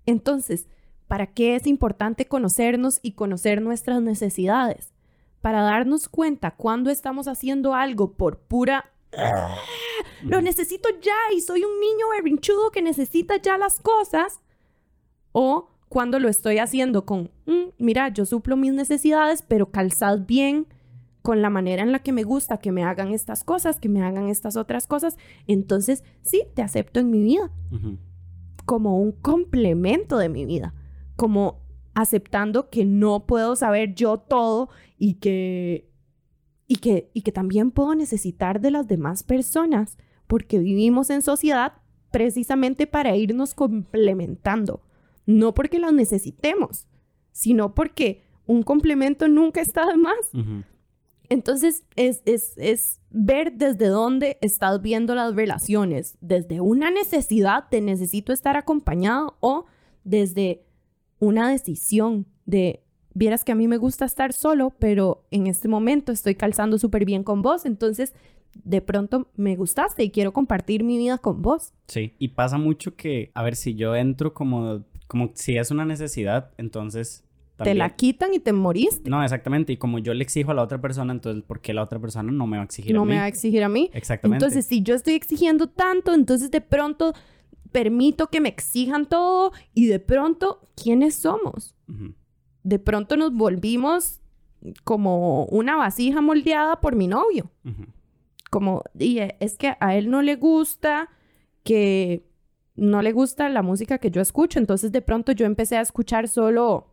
Entonces, ¿para qué es importante conocernos y conocer nuestras necesidades? Para darnos cuenta cuando estamos haciendo algo por pura... Lo necesito ya y soy un niño berrinchudo que necesita ya las cosas. o cuando lo estoy haciendo con, "Mm, mira, yo suplo mis necesidades, pero calzad bien con la manera en la que me gusta que me hagan estas cosas, que me hagan estas otras cosas, entonces sí, te acepto en mi vida. Como un complemento de mi vida, como aceptando que no puedo saber yo todo y que y que y que también puedo necesitar de las demás personas, porque vivimos en sociedad precisamente para irnos complementando, no porque las necesitemos, sino porque un complemento nunca está de más. Entonces, es, es, es ver desde dónde estás viendo las relaciones, desde una necesidad de necesito estar acompañado o desde una decisión de, vieras que a mí me gusta estar solo, pero en este momento estoy calzando súper bien con vos, entonces de pronto me gustaste y quiero compartir mi vida con vos. Sí, y pasa mucho que, a ver, si yo entro como, como si es una necesidad, entonces... Te la quitan y te moriste. No, exactamente. Y como yo le exijo a la otra persona, entonces, ¿por qué la otra persona no me va a exigir No a mí? me va a exigir a mí. Exactamente. Entonces, si yo estoy exigiendo tanto, entonces de pronto permito que me exijan todo y de pronto, ¿quiénes somos? De pronto nos volvimos como una vasija moldeada por mi novio. Como, y eh, es que a él no le gusta que no le gusta la música que yo escucho, entonces de pronto yo empecé a escuchar solo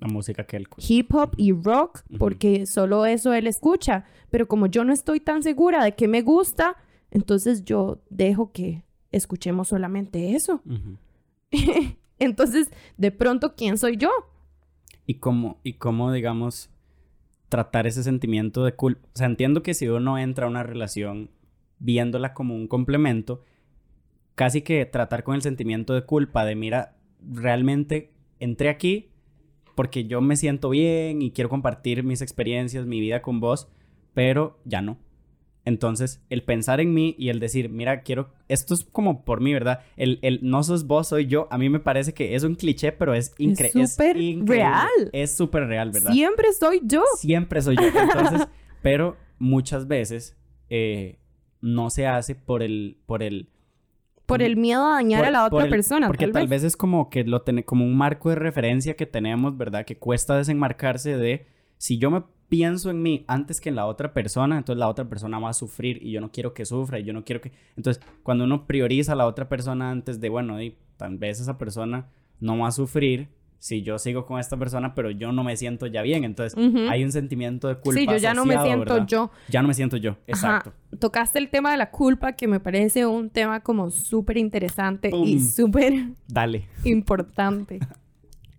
La música que él... hip hop y rock porque solo eso él escucha. Pero como yo no estoy tan segura de que me gusta, entonces yo dejo que escuchemos solamente eso. Entonces, de pronto, ¿quién soy yo? Y cómo, y cómo, digamos, tratar ese sentimiento de culpa. O sea, entiendo que si uno entra a una relación viéndola como un complemento, casi que tratar con el sentimiento de culpa de, mira, realmente entré aquí porque yo me siento bien y quiero compartir mis experiencias, mi vida con vos, pero ya no. Entonces, el pensar en mí y el decir, mira, quiero, esto es como por mí, ¿verdad? El, el no sos vos, soy yo, a mí me parece que es un cliché, pero es, incre- Es increíble. real. Es súper real, ¿verdad? Siempre soy yo. Siempre soy yo. Entonces, pero muchas veces eh, no se hace por el, por el, Por el miedo a dañar por- a la otra el- persona. Porque tal, vez. es como que lo tiene como un marco de referencia que tenemos, ¿verdad? Que cuesta desenmarcarse de si yo me pienso en mí antes que en la otra persona, entonces la otra persona va a sufrir y yo no quiero que sufra y yo no quiero que... Entonces, cuando uno prioriza a la otra persona antes de, bueno, y tal vez esa persona no va a sufrir si yo sigo con esta persona, pero yo no me siento ya bien. Entonces, hay un sentimiento de culpa. Sí, yo ya no me siento ¿verdad? yo. Ya no me siento yo, exacto. Ajá. Tocaste el tema de la culpa, que me parece un tema como súper interesante y súper Dale. importante.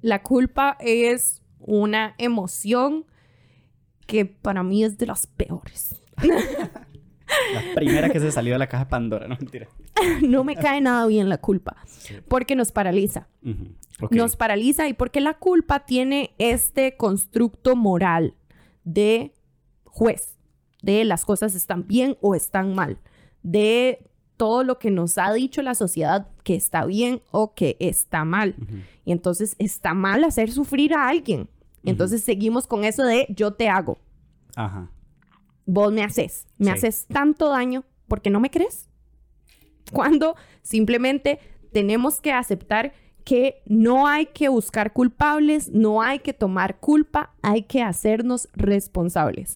La culpa es una emoción que para mí es de las peores. La primera que se salió de la caja de Pandora, no mentira. No me cae nada bien la culpa, porque nos paraliza. Nos paraliza y porque la culpa tiene este constructo moral de juez, de las cosas están bien o están mal, de todo lo que nos ha dicho la sociedad que está bien o que está mal. Y entonces está mal hacer sufrir a alguien. Entonces seguimos con eso de yo te hago, Ajá. Vos me haces, me Sí. haces tanto daño porque no me crees. Cuando simplemente tenemos que aceptar que no hay que buscar culpables, no hay que tomar culpa, hay que hacernos responsables.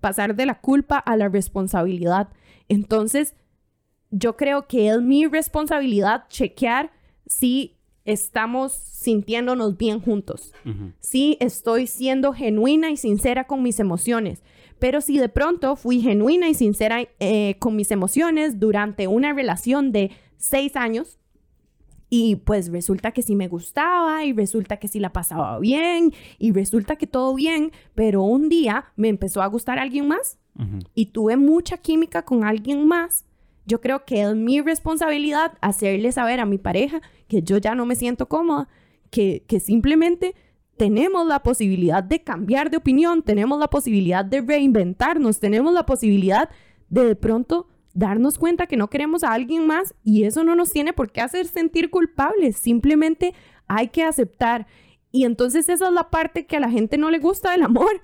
Pasar de la culpa a la responsabilidad. Entonces, yo creo que es mi responsabilidad chequear si estamos sintiéndonos bien juntos sí estoy siendo genuina y sincera con mis emociones. Pero si de pronto fui genuina y sincera eh, con mis emociones durante una relación de seis años y pues resulta que sí me gustaba y resulta que sí la pasaba bien y resulta que todo bien, pero un día me empezó a gustar alguien más y tuve mucha química con alguien más, yo creo que es mi responsabilidad hacerle saber a mi pareja que yo ya no me siento cómoda, que, que simplemente tenemos la posibilidad de cambiar de opinión, tenemos la posibilidad de reinventarnos, tenemos la posibilidad de de pronto darnos cuenta que no queremos a alguien más y eso no nos tiene por qué hacer sentir culpables, simplemente hay que aceptar. Y entonces esa es la parte que a la gente no le gusta del amor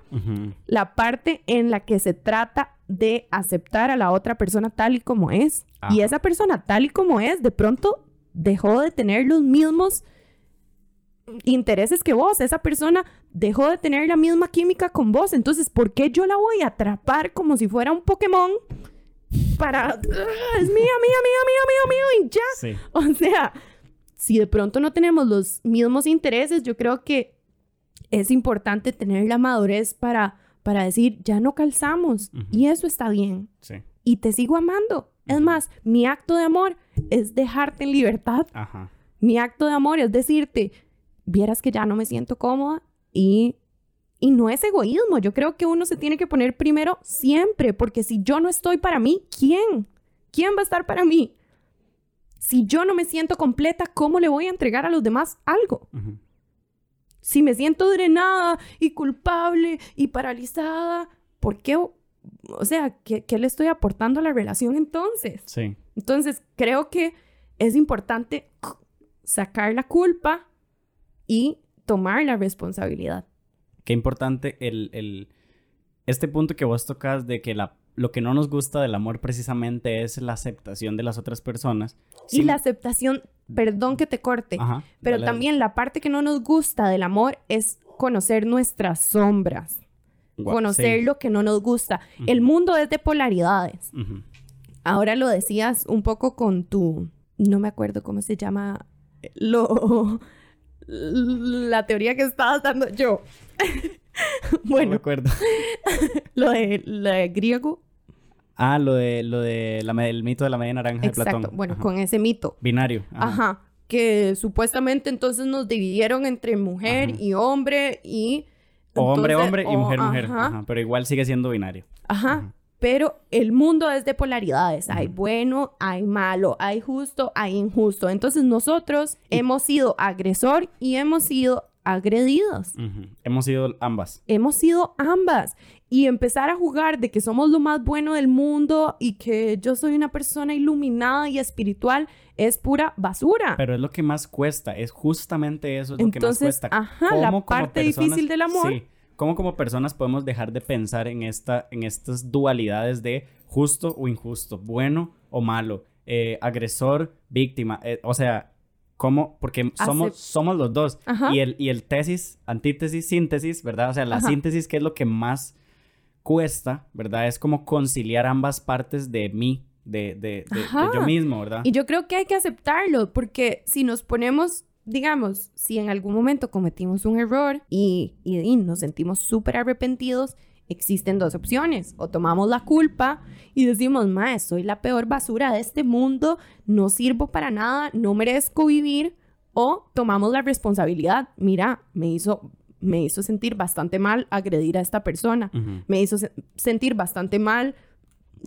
la parte en la que se trata de aceptar a la otra persona tal y como es. Y esa persona tal y como es, de pronto dejó de tener los mismos intereses que vos. Esa persona dejó de tener la misma química con vos. Entonces, ¿por qué yo la voy a atrapar como si fuera un Pokémon? Para... "Ah, es mía, mía, mía, mía, mía, mía, y ya. Sí. O sea, si de pronto no tenemos los mismos intereses, yo creo que es importante tener la madurez para, para decir, ya no calzamos. Ujú. Y eso está bien. Sí. Y te sigo amando. Es más, mi acto de amor es dejarte en libertad. Ajá. Mi acto de amor es decirte, vieras que ya no me siento cómoda y, y no es egoísmo. Yo creo que uno se tiene que poner primero siempre, porque si yo no estoy para mí, ¿quién? ¿Quién va a estar para mí? Si yo no me siento completa, ¿cómo le voy a entregar a los demás algo? Ujú. Si me siento drenada y culpable y paralizada, ¿por qué? O o sea, ¿qué, qué le estoy aportando a la relación entonces? Sí. Entonces, creo que es importante sacar la culpa y tomar la responsabilidad. Qué importante el, el- este punto que vos tocas de que la, lo que no nos gusta del amor precisamente es la aceptación de las otras personas. Y Sí- la aceptación, perdón que te corte, Ajá, pero dale, también la parte que no nos gusta del amor es conocer nuestras sombras, conocer sí. lo que no nos gusta. El mundo es de polaridades. Ahora lo decías un poco con tu, no me acuerdo cómo se llama, lo, la teoría que estabas dando yo. No bueno, acuerdo. lo de, lo de griego. Ah, lo de, lo de la, el mito de la media naranja de Exacto. Platón. Bueno, Ajá. con ese mito. Binario. Ajá. Que supuestamente entonces nos dividieron entre mujer Ajá. y hombre y... O hombre, hombre y mujer, mujer. Ajá. Ajá, Pero igual sigue siendo binario. Ajá. Ajá. Pero el mundo es de polaridades. Hay bueno, hay malo, hay justo, hay injusto. Entonces nosotros hemos sido agresor y hemos sido agredidos. Hemos sido ambas. Hemos sido ambas. Y empezar a jugar de que somos lo más bueno del mundo y que yo soy una persona iluminada y espiritual es pura basura. Pero es lo que más cuesta. Es justamente eso es lo que más cuesta. ajá, la ¿Cómo como parte difícil del amor. Sí. ¿Cómo como personas podemos dejar de pensar en, esta, en estas dualidades de justo o injusto, bueno o malo, eh, agresor, víctima? Eh, o sea, ¿cómo? Porque somos, somos los dos. Ajá. Y el, y el tesis, antítesis, síntesis, ¿verdad? O sea, la Ajá. síntesis que es lo que más cuesta, ¿verdad? Es como conciliar ambas partes de mí, de, de, de- de yo mismo, ¿verdad? Y yo creo que hay que aceptarlo, porque si nos ponemos, digamos, si en algún momento cometimos un error y, y- y nos sentimos súper arrepentidos, existen dos opciones. O tomamos la culpa y decimos, mae, soy la peor basura de este mundo, no sirvo para nada, no merezco vivir. O tomamos la responsabilidad. Mira, me hizo, me hizo sentir bastante mal agredir a esta persona me hizo se- sentir bastante mal,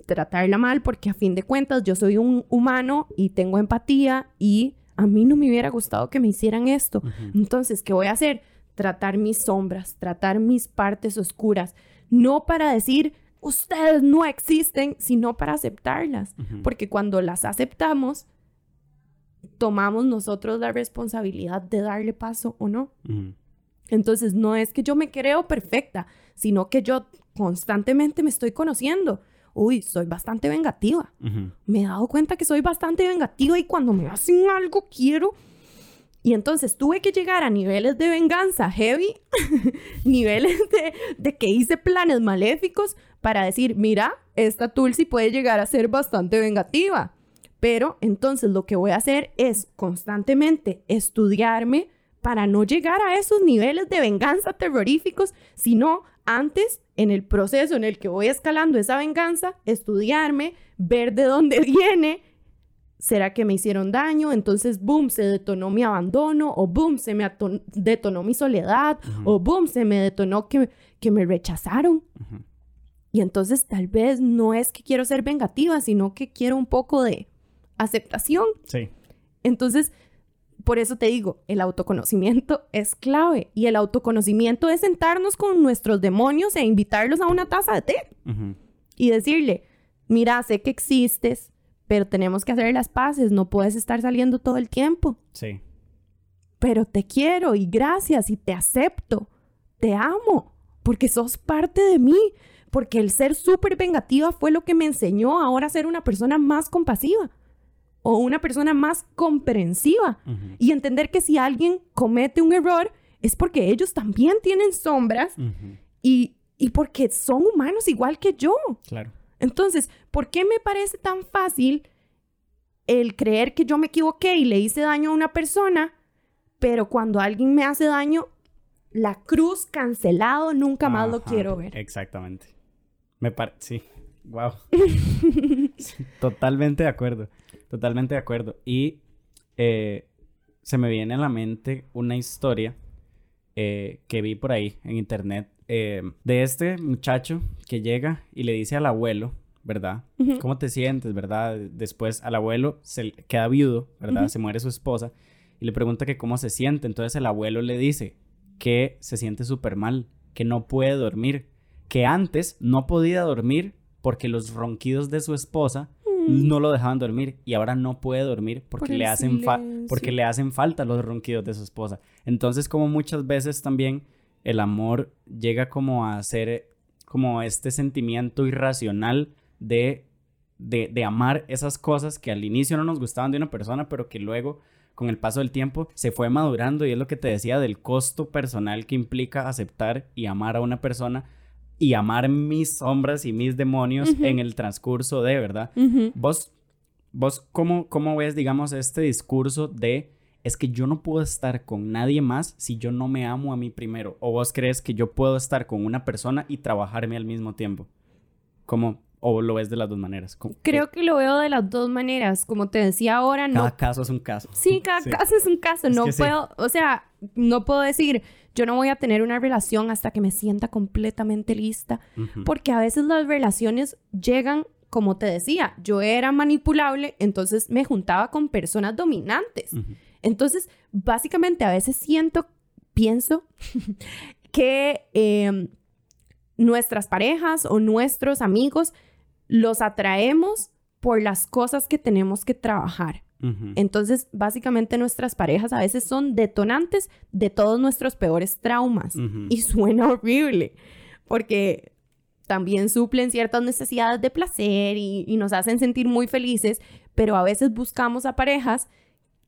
tratarla mal, porque a fin de cuentas yo soy un humano y tengo empatía y a mí no me hubiera gustado que me hicieran esto. Entonces, ¿qué voy a hacer? Tratar mis sombras, tratar mis partes oscuras, no para decir, ustedes no existen, sino para aceptarlas, porque cuando las aceptamos, tomamos nosotros la responsabilidad de darle paso o no. Entonces, no es que yo me creo perfecta, sino que yo constantemente me estoy conociendo. Uy, soy bastante vengativa. Ujú. Me he dado cuenta que soy bastante vengativa y cuando me hacen algo quiero. Y entonces tuve que llegar a niveles de venganza heavy, niveles de, de que hice planes maléficos para decir, mira, esta Tulsi puede llegar a ser bastante vengativa. Pero entonces lo que voy a hacer es constantemente estudiarme para no llegar a esos niveles de venganza terroríficos, sino antes, en el proceso en el que voy escalando esa venganza, estudiarme, ver de dónde viene, ¿será que me hicieron daño? Entonces, boom, se detonó mi abandono, o boom, se me detonó mi soledad, o boom, se me detonó que, que me rechazaron. Y entonces tal vez no es que quiero ser vengativa, sino que quiero un poco de aceptación. Sí. Entonces, por eso te digo, el autoconocimiento es clave. Y el autoconocimiento es sentarnos con nuestros demonios e invitarlos a una taza de té y decirle, mira, sé que existes, pero tenemos que hacer las paces, no puedes estar saliendo todo el tiempo, Sí. pero te quiero y gracias y te acepto, te amo, porque sos parte de mí, porque el ser súper vengativa fue lo que me enseñó ahora a ser una persona más compasiva. O una persona más comprensiva y entender que si alguien comete un error es porque ellos también tienen sombras y, y porque son humanos igual que yo. Claro. Entonces, ¿por qué me parece tan fácil el creer que yo me equivoqué y le hice daño a una persona, pero cuando alguien me hace daño, la cruz cancelado, nunca más lo quiero ver? Exactamente. Me parece, sí. Wow. totalmente de acuerdo. Totalmente de acuerdo. Y eh, se me viene a la mente una historia eh, que vi por ahí en internet eh, de este muchacho que llega y le dice al abuelo, ¿verdad? ¿Cómo te sientes, verdad? Después al abuelo se queda viudo, ¿verdad? Se muere su esposa y le pregunta que cómo se siente. Entonces el abuelo le dice que se siente súper mal, que no puede dormir, que antes no podía dormir porque los ronquidos de su esposa. No lo dejaban dormir y ahora no puede dormir porque Por le hacen fa- porque le hacen falta los ronquidos de su esposa. Entonces, como muchas veces también el amor llega como a ser como este sentimiento irracional de, de, de amar esas cosas que al inicio no nos gustaban de una persona, pero que luego con el paso del tiempo se fue madurando. Y es lo que te decía del costo personal que implica aceptar y amar a una persona y amar mis sombras y mis demonios en el transcurso de, ¿verdad? Vos, vos ¿cómo, ¿cómo ves, digamos, este discurso de es que yo no puedo estar con nadie más si yo no me amo a mí primero? ¿O vos crees que yo puedo estar con una persona y trabajarme al mismo tiempo? ¿Cómo? ¿O lo ves de las dos maneras? ¿Cómo- Creo que lo veo de las dos maneras. Como te decía ahora, no Cada caso es un caso. Sí, cada Sí. caso es un caso. Es no sí. puedo, o sea, no puedo decir, yo no voy a tener una relación hasta que me sienta completamente lista. Porque a veces las relaciones llegan, como te decía, yo era manipulable, entonces me juntaba con personas dominantes. Entonces, básicamente, a veces siento, pienso que eh, nuestras parejas o nuestros amigos los atraemos por las cosas que tenemos que trabajar. Entonces, básicamente nuestras parejas a veces son detonantes de todos nuestros peores traumas. Y suena horrible, porque también suplen ciertas necesidades de placer y, y nos hacen sentir muy felices, pero a veces buscamos a parejas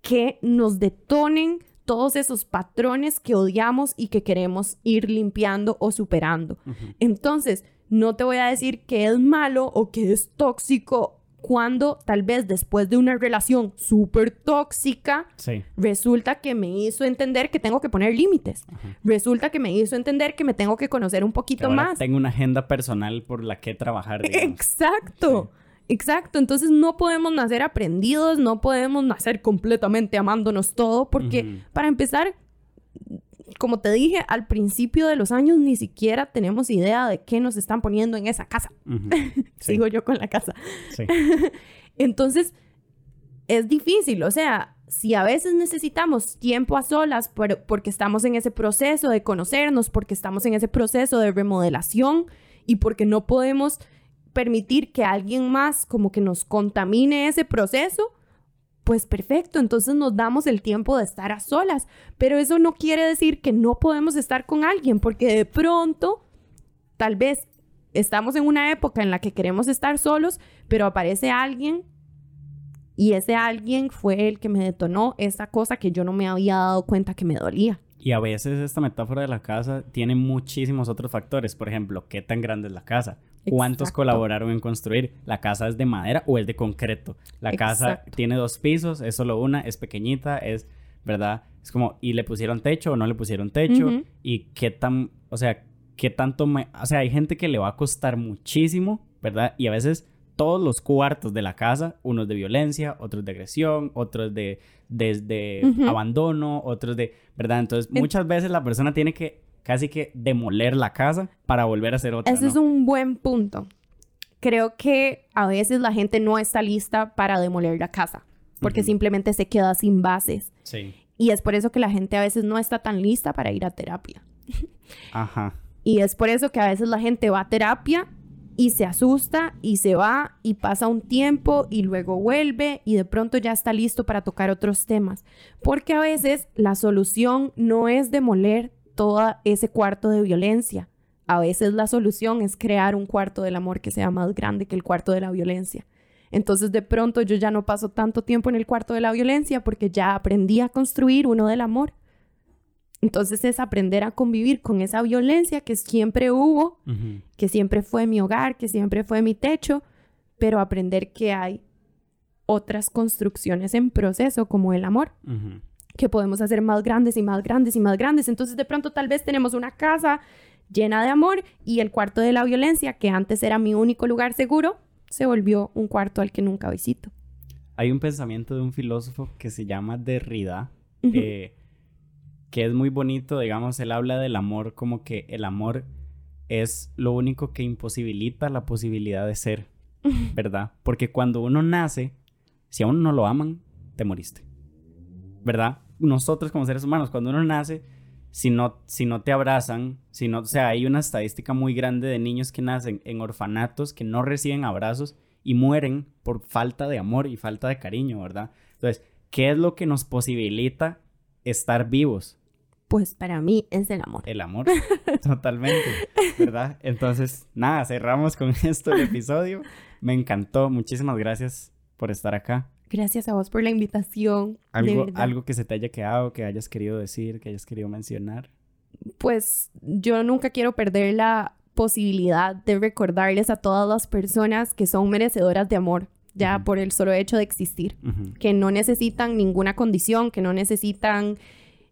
que nos detonen todos esos patrones que odiamos y que queremos ir limpiando o superando. Entonces, no te voy a decir que es malo o que es tóxico cuando tal vez después de una relación súper tóxica, Sí. resulta que me hizo entender que tengo que poner límites. Ajá. Resulta que me hizo entender que me tengo que conocer un poquito ahora más. tengo una agenda personal por la que trabajar, digamos. Exacto. Exacto, entonces no podemos nacer aprendidos, no podemos nacer completamente amándonos todo, porque para empezar, como te dije, al principio de los años ni siquiera tenemos idea de qué nos están poniendo en esa casa. Sigo yo con la casa. Sí. Entonces, es difícil, o sea, si a veces necesitamos tiempo a solas por- porque estamos en ese proceso de conocernos, porque estamos en ese proceso de remodelación y porque no podemos permitir que alguien más como que nos contamine ese proceso, pues perfecto, entonces nos damos el tiempo de estar a solas, pero eso no quiere decir que no podemos estar con alguien, porque de pronto, tal vez estamos en una época en la que queremos estar solos, pero aparece alguien y ese alguien fue el que me detonó esa cosa que yo no me había dado cuenta que me dolía. Y a veces esta metáfora de la casa tiene muchísimos otros factores. Por ejemplo, ¿qué tan grande es la casa? ¿Cuántos Exacto. colaboraron en construir? ¿La casa es de madera o es de concreto? La casa Exacto. tiene dos pisos, es solo una, es pequeñita, es, ¿verdad? Es como, ¿y le pusieron techo o no le pusieron techo? ¿Y qué tan, o sea, qué tanto me... O sea, hay gente que le va a costar muchísimo, ¿verdad? Y a veces todos los cuartos de la casa, unos de violencia, otros de agresión, otros de desde abandono, otros de, ¿verdad? Entonces, En- muchas veces la persona tiene que casi que demoler la casa para volver a hacer otra, Ese ¿no? es un buen punto. Creo que a veces la gente no está lista para demoler la casa, porque simplemente se queda sin bases. Sí. Y es por eso que la gente a veces no está tan lista para ir a terapia. Ajá. Y es por eso que a veces la gente va a terapia y se asusta y se va y pasa un tiempo y luego vuelve y de pronto ya está listo para tocar otros temas. Porque a veces la solución no es demoler todo ese cuarto de violencia. A veces la solución es crear un cuarto del amor que sea más grande que el cuarto de la violencia. Entonces de pronto yo ya no paso tanto tiempo en el cuarto de la violencia porque ya aprendí a construir uno del amor. Entonces es aprender a convivir con esa violencia que siempre hubo, que siempre fue mi hogar, que siempre fue mi techo, pero aprender que hay otras construcciones en proceso como el amor, que podemos hacer más grandes y más grandes y más grandes. Entonces de pronto tal vez tenemos una casa llena de amor y el cuarto de la violencia, que antes era mi único lugar seguro, se volvió un cuarto al que nunca visito. Hay un pensamiento de un filósofo que se llama Derrida, que es muy bonito, digamos, él habla del amor como que el amor es lo único que imposibilita la posibilidad de ser, ¿verdad? Porque cuando uno nace, si a uno no lo aman, te moriste, ¿verdad? Nosotros como seres humanos, cuando uno nace, si no, si no te abrazan, si no, o sea, hay una estadística muy grande de niños que nacen en orfanatos que no reciben abrazos y mueren por falta de amor y falta de cariño, ¿verdad? Entonces, ¿qué es lo que nos posibilita estar vivos? Pues para mí es el amor. El amor, totalmente, ¿verdad? Entonces, nada, cerramos con esto el episodio. Me encantó, muchísimas gracias por estar acá. Gracias a vos por la invitación. Algo, algo que se te haya quedado, que hayas querido decir, que hayas querido mencionar. Pues yo nunca quiero perder la posibilidad de recordarles a todas las personas que son merecedoras de amor, ya por el solo hecho de existir, que no necesitan ninguna condición, que no necesitan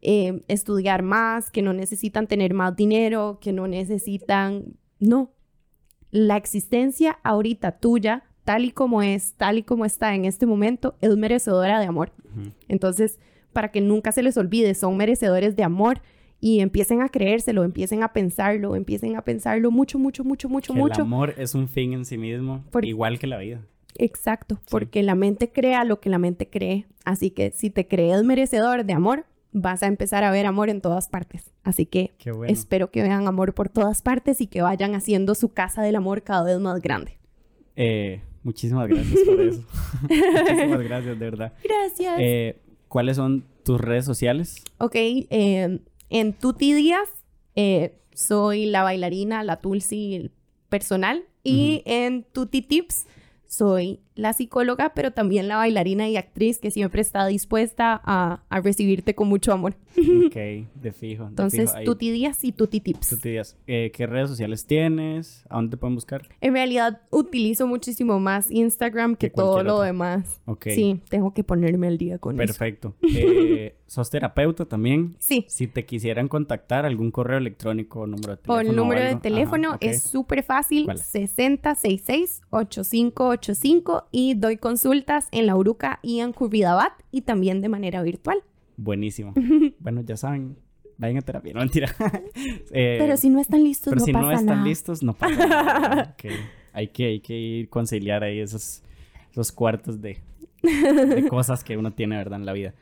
eh, estudiar más, que no necesitan tener más dinero, que no necesitan... No, la existencia ahorita tuya, tal y como es, tal y como está en este momento, es merecedora de amor. Entonces, para que nunca se les olvide, son merecedores de amor y empiecen a creérselo, empiecen a pensarlo, empiecen a pensarlo mucho, mucho, mucho, mucho, mucho. El amor es un fin en sí mismo, igual que la vida. Exacto, porque la mente crea lo que la mente cree. Así que si te crees merecedor de amor, vas a empezar a ver amor en todas partes. Así que espero que vean amor por todas partes y que vayan haciendo su casa del amor cada vez más grande. Eh, muchísimas gracias por eso. muchísimas gracias, de verdad. Gracias. Eh, ¿Cuáles son tus redes sociales? Ok, eh, en Tuti Díaz soy la bailarina, la Tulsi personal. Y en Tuti Tips soy la psicóloga, pero también la bailarina y actriz que siempre está dispuesta a, recibirte con mucho amor. Ok, de fijo. Entonces, Tuti Díaz y Tuti Tips. Tuti Díaz. Eh, ¿Qué redes sociales tienes? ¿A dónde te pueden buscar? En realidad, utilizo muchísimo más Instagram que todo lo demás. Ok. Sí, tengo que ponerme al día con Perfecto. eso. Perfecto. Eh, ¿Sos terapeuta también? Sí. Si te quisieran contactar, algún correo electrónico o número de teléfono. O el número de teléfono es súper fácil: 6066-8585 y doy consultas en La Uruca y en Curvidabat y también de manera virtual. Buenísimo. bueno, ya saben, vayan a terapia, no mentira. Eh, pero si no están listos, pero si no están listos, no pasa nada. hay, que, hay que ir conciliar ahí esos, esos cuartos de, cosas que uno tiene, ¿verdad? En la vida.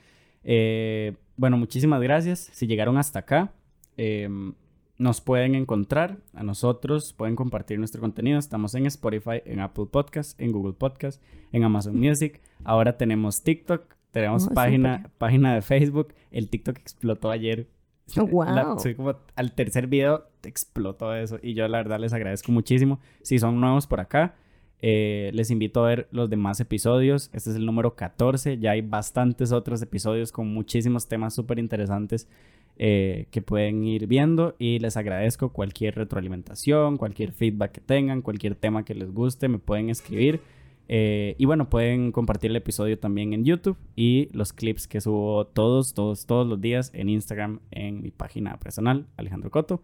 Eh, bueno, muchísimas gracias. Si llegaron hasta acá, em, nos pueden encontrar a nosotros, pueden compartir nuestro contenido. Estamos en Spotify, en Apple Podcast, en Google Podcast, en Amazon Music. Ahora tenemos TikTok, tenemos oh, página, página de Facebook. El TikTok explotó ayer. wow. soy como al tercer video explotó eso y yo la verdad les agradezco muchísimo. Si son nuevos por acá, eh, les invito a ver los demás episodios. Este es el número 14. Ya hay bastantes otros episodios con muchísimos temas súper interesantes eh, que pueden ir viendo y les agradezco cualquier retroalimentación, cualquier feedback que tengan, cualquier tema que les guste, me pueden escribir. Eh, y bueno, pueden compartir el episodio también en YouTube y los clips que subo todos, todos, todos los días en Instagram, en mi página personal, Alejandro Coto.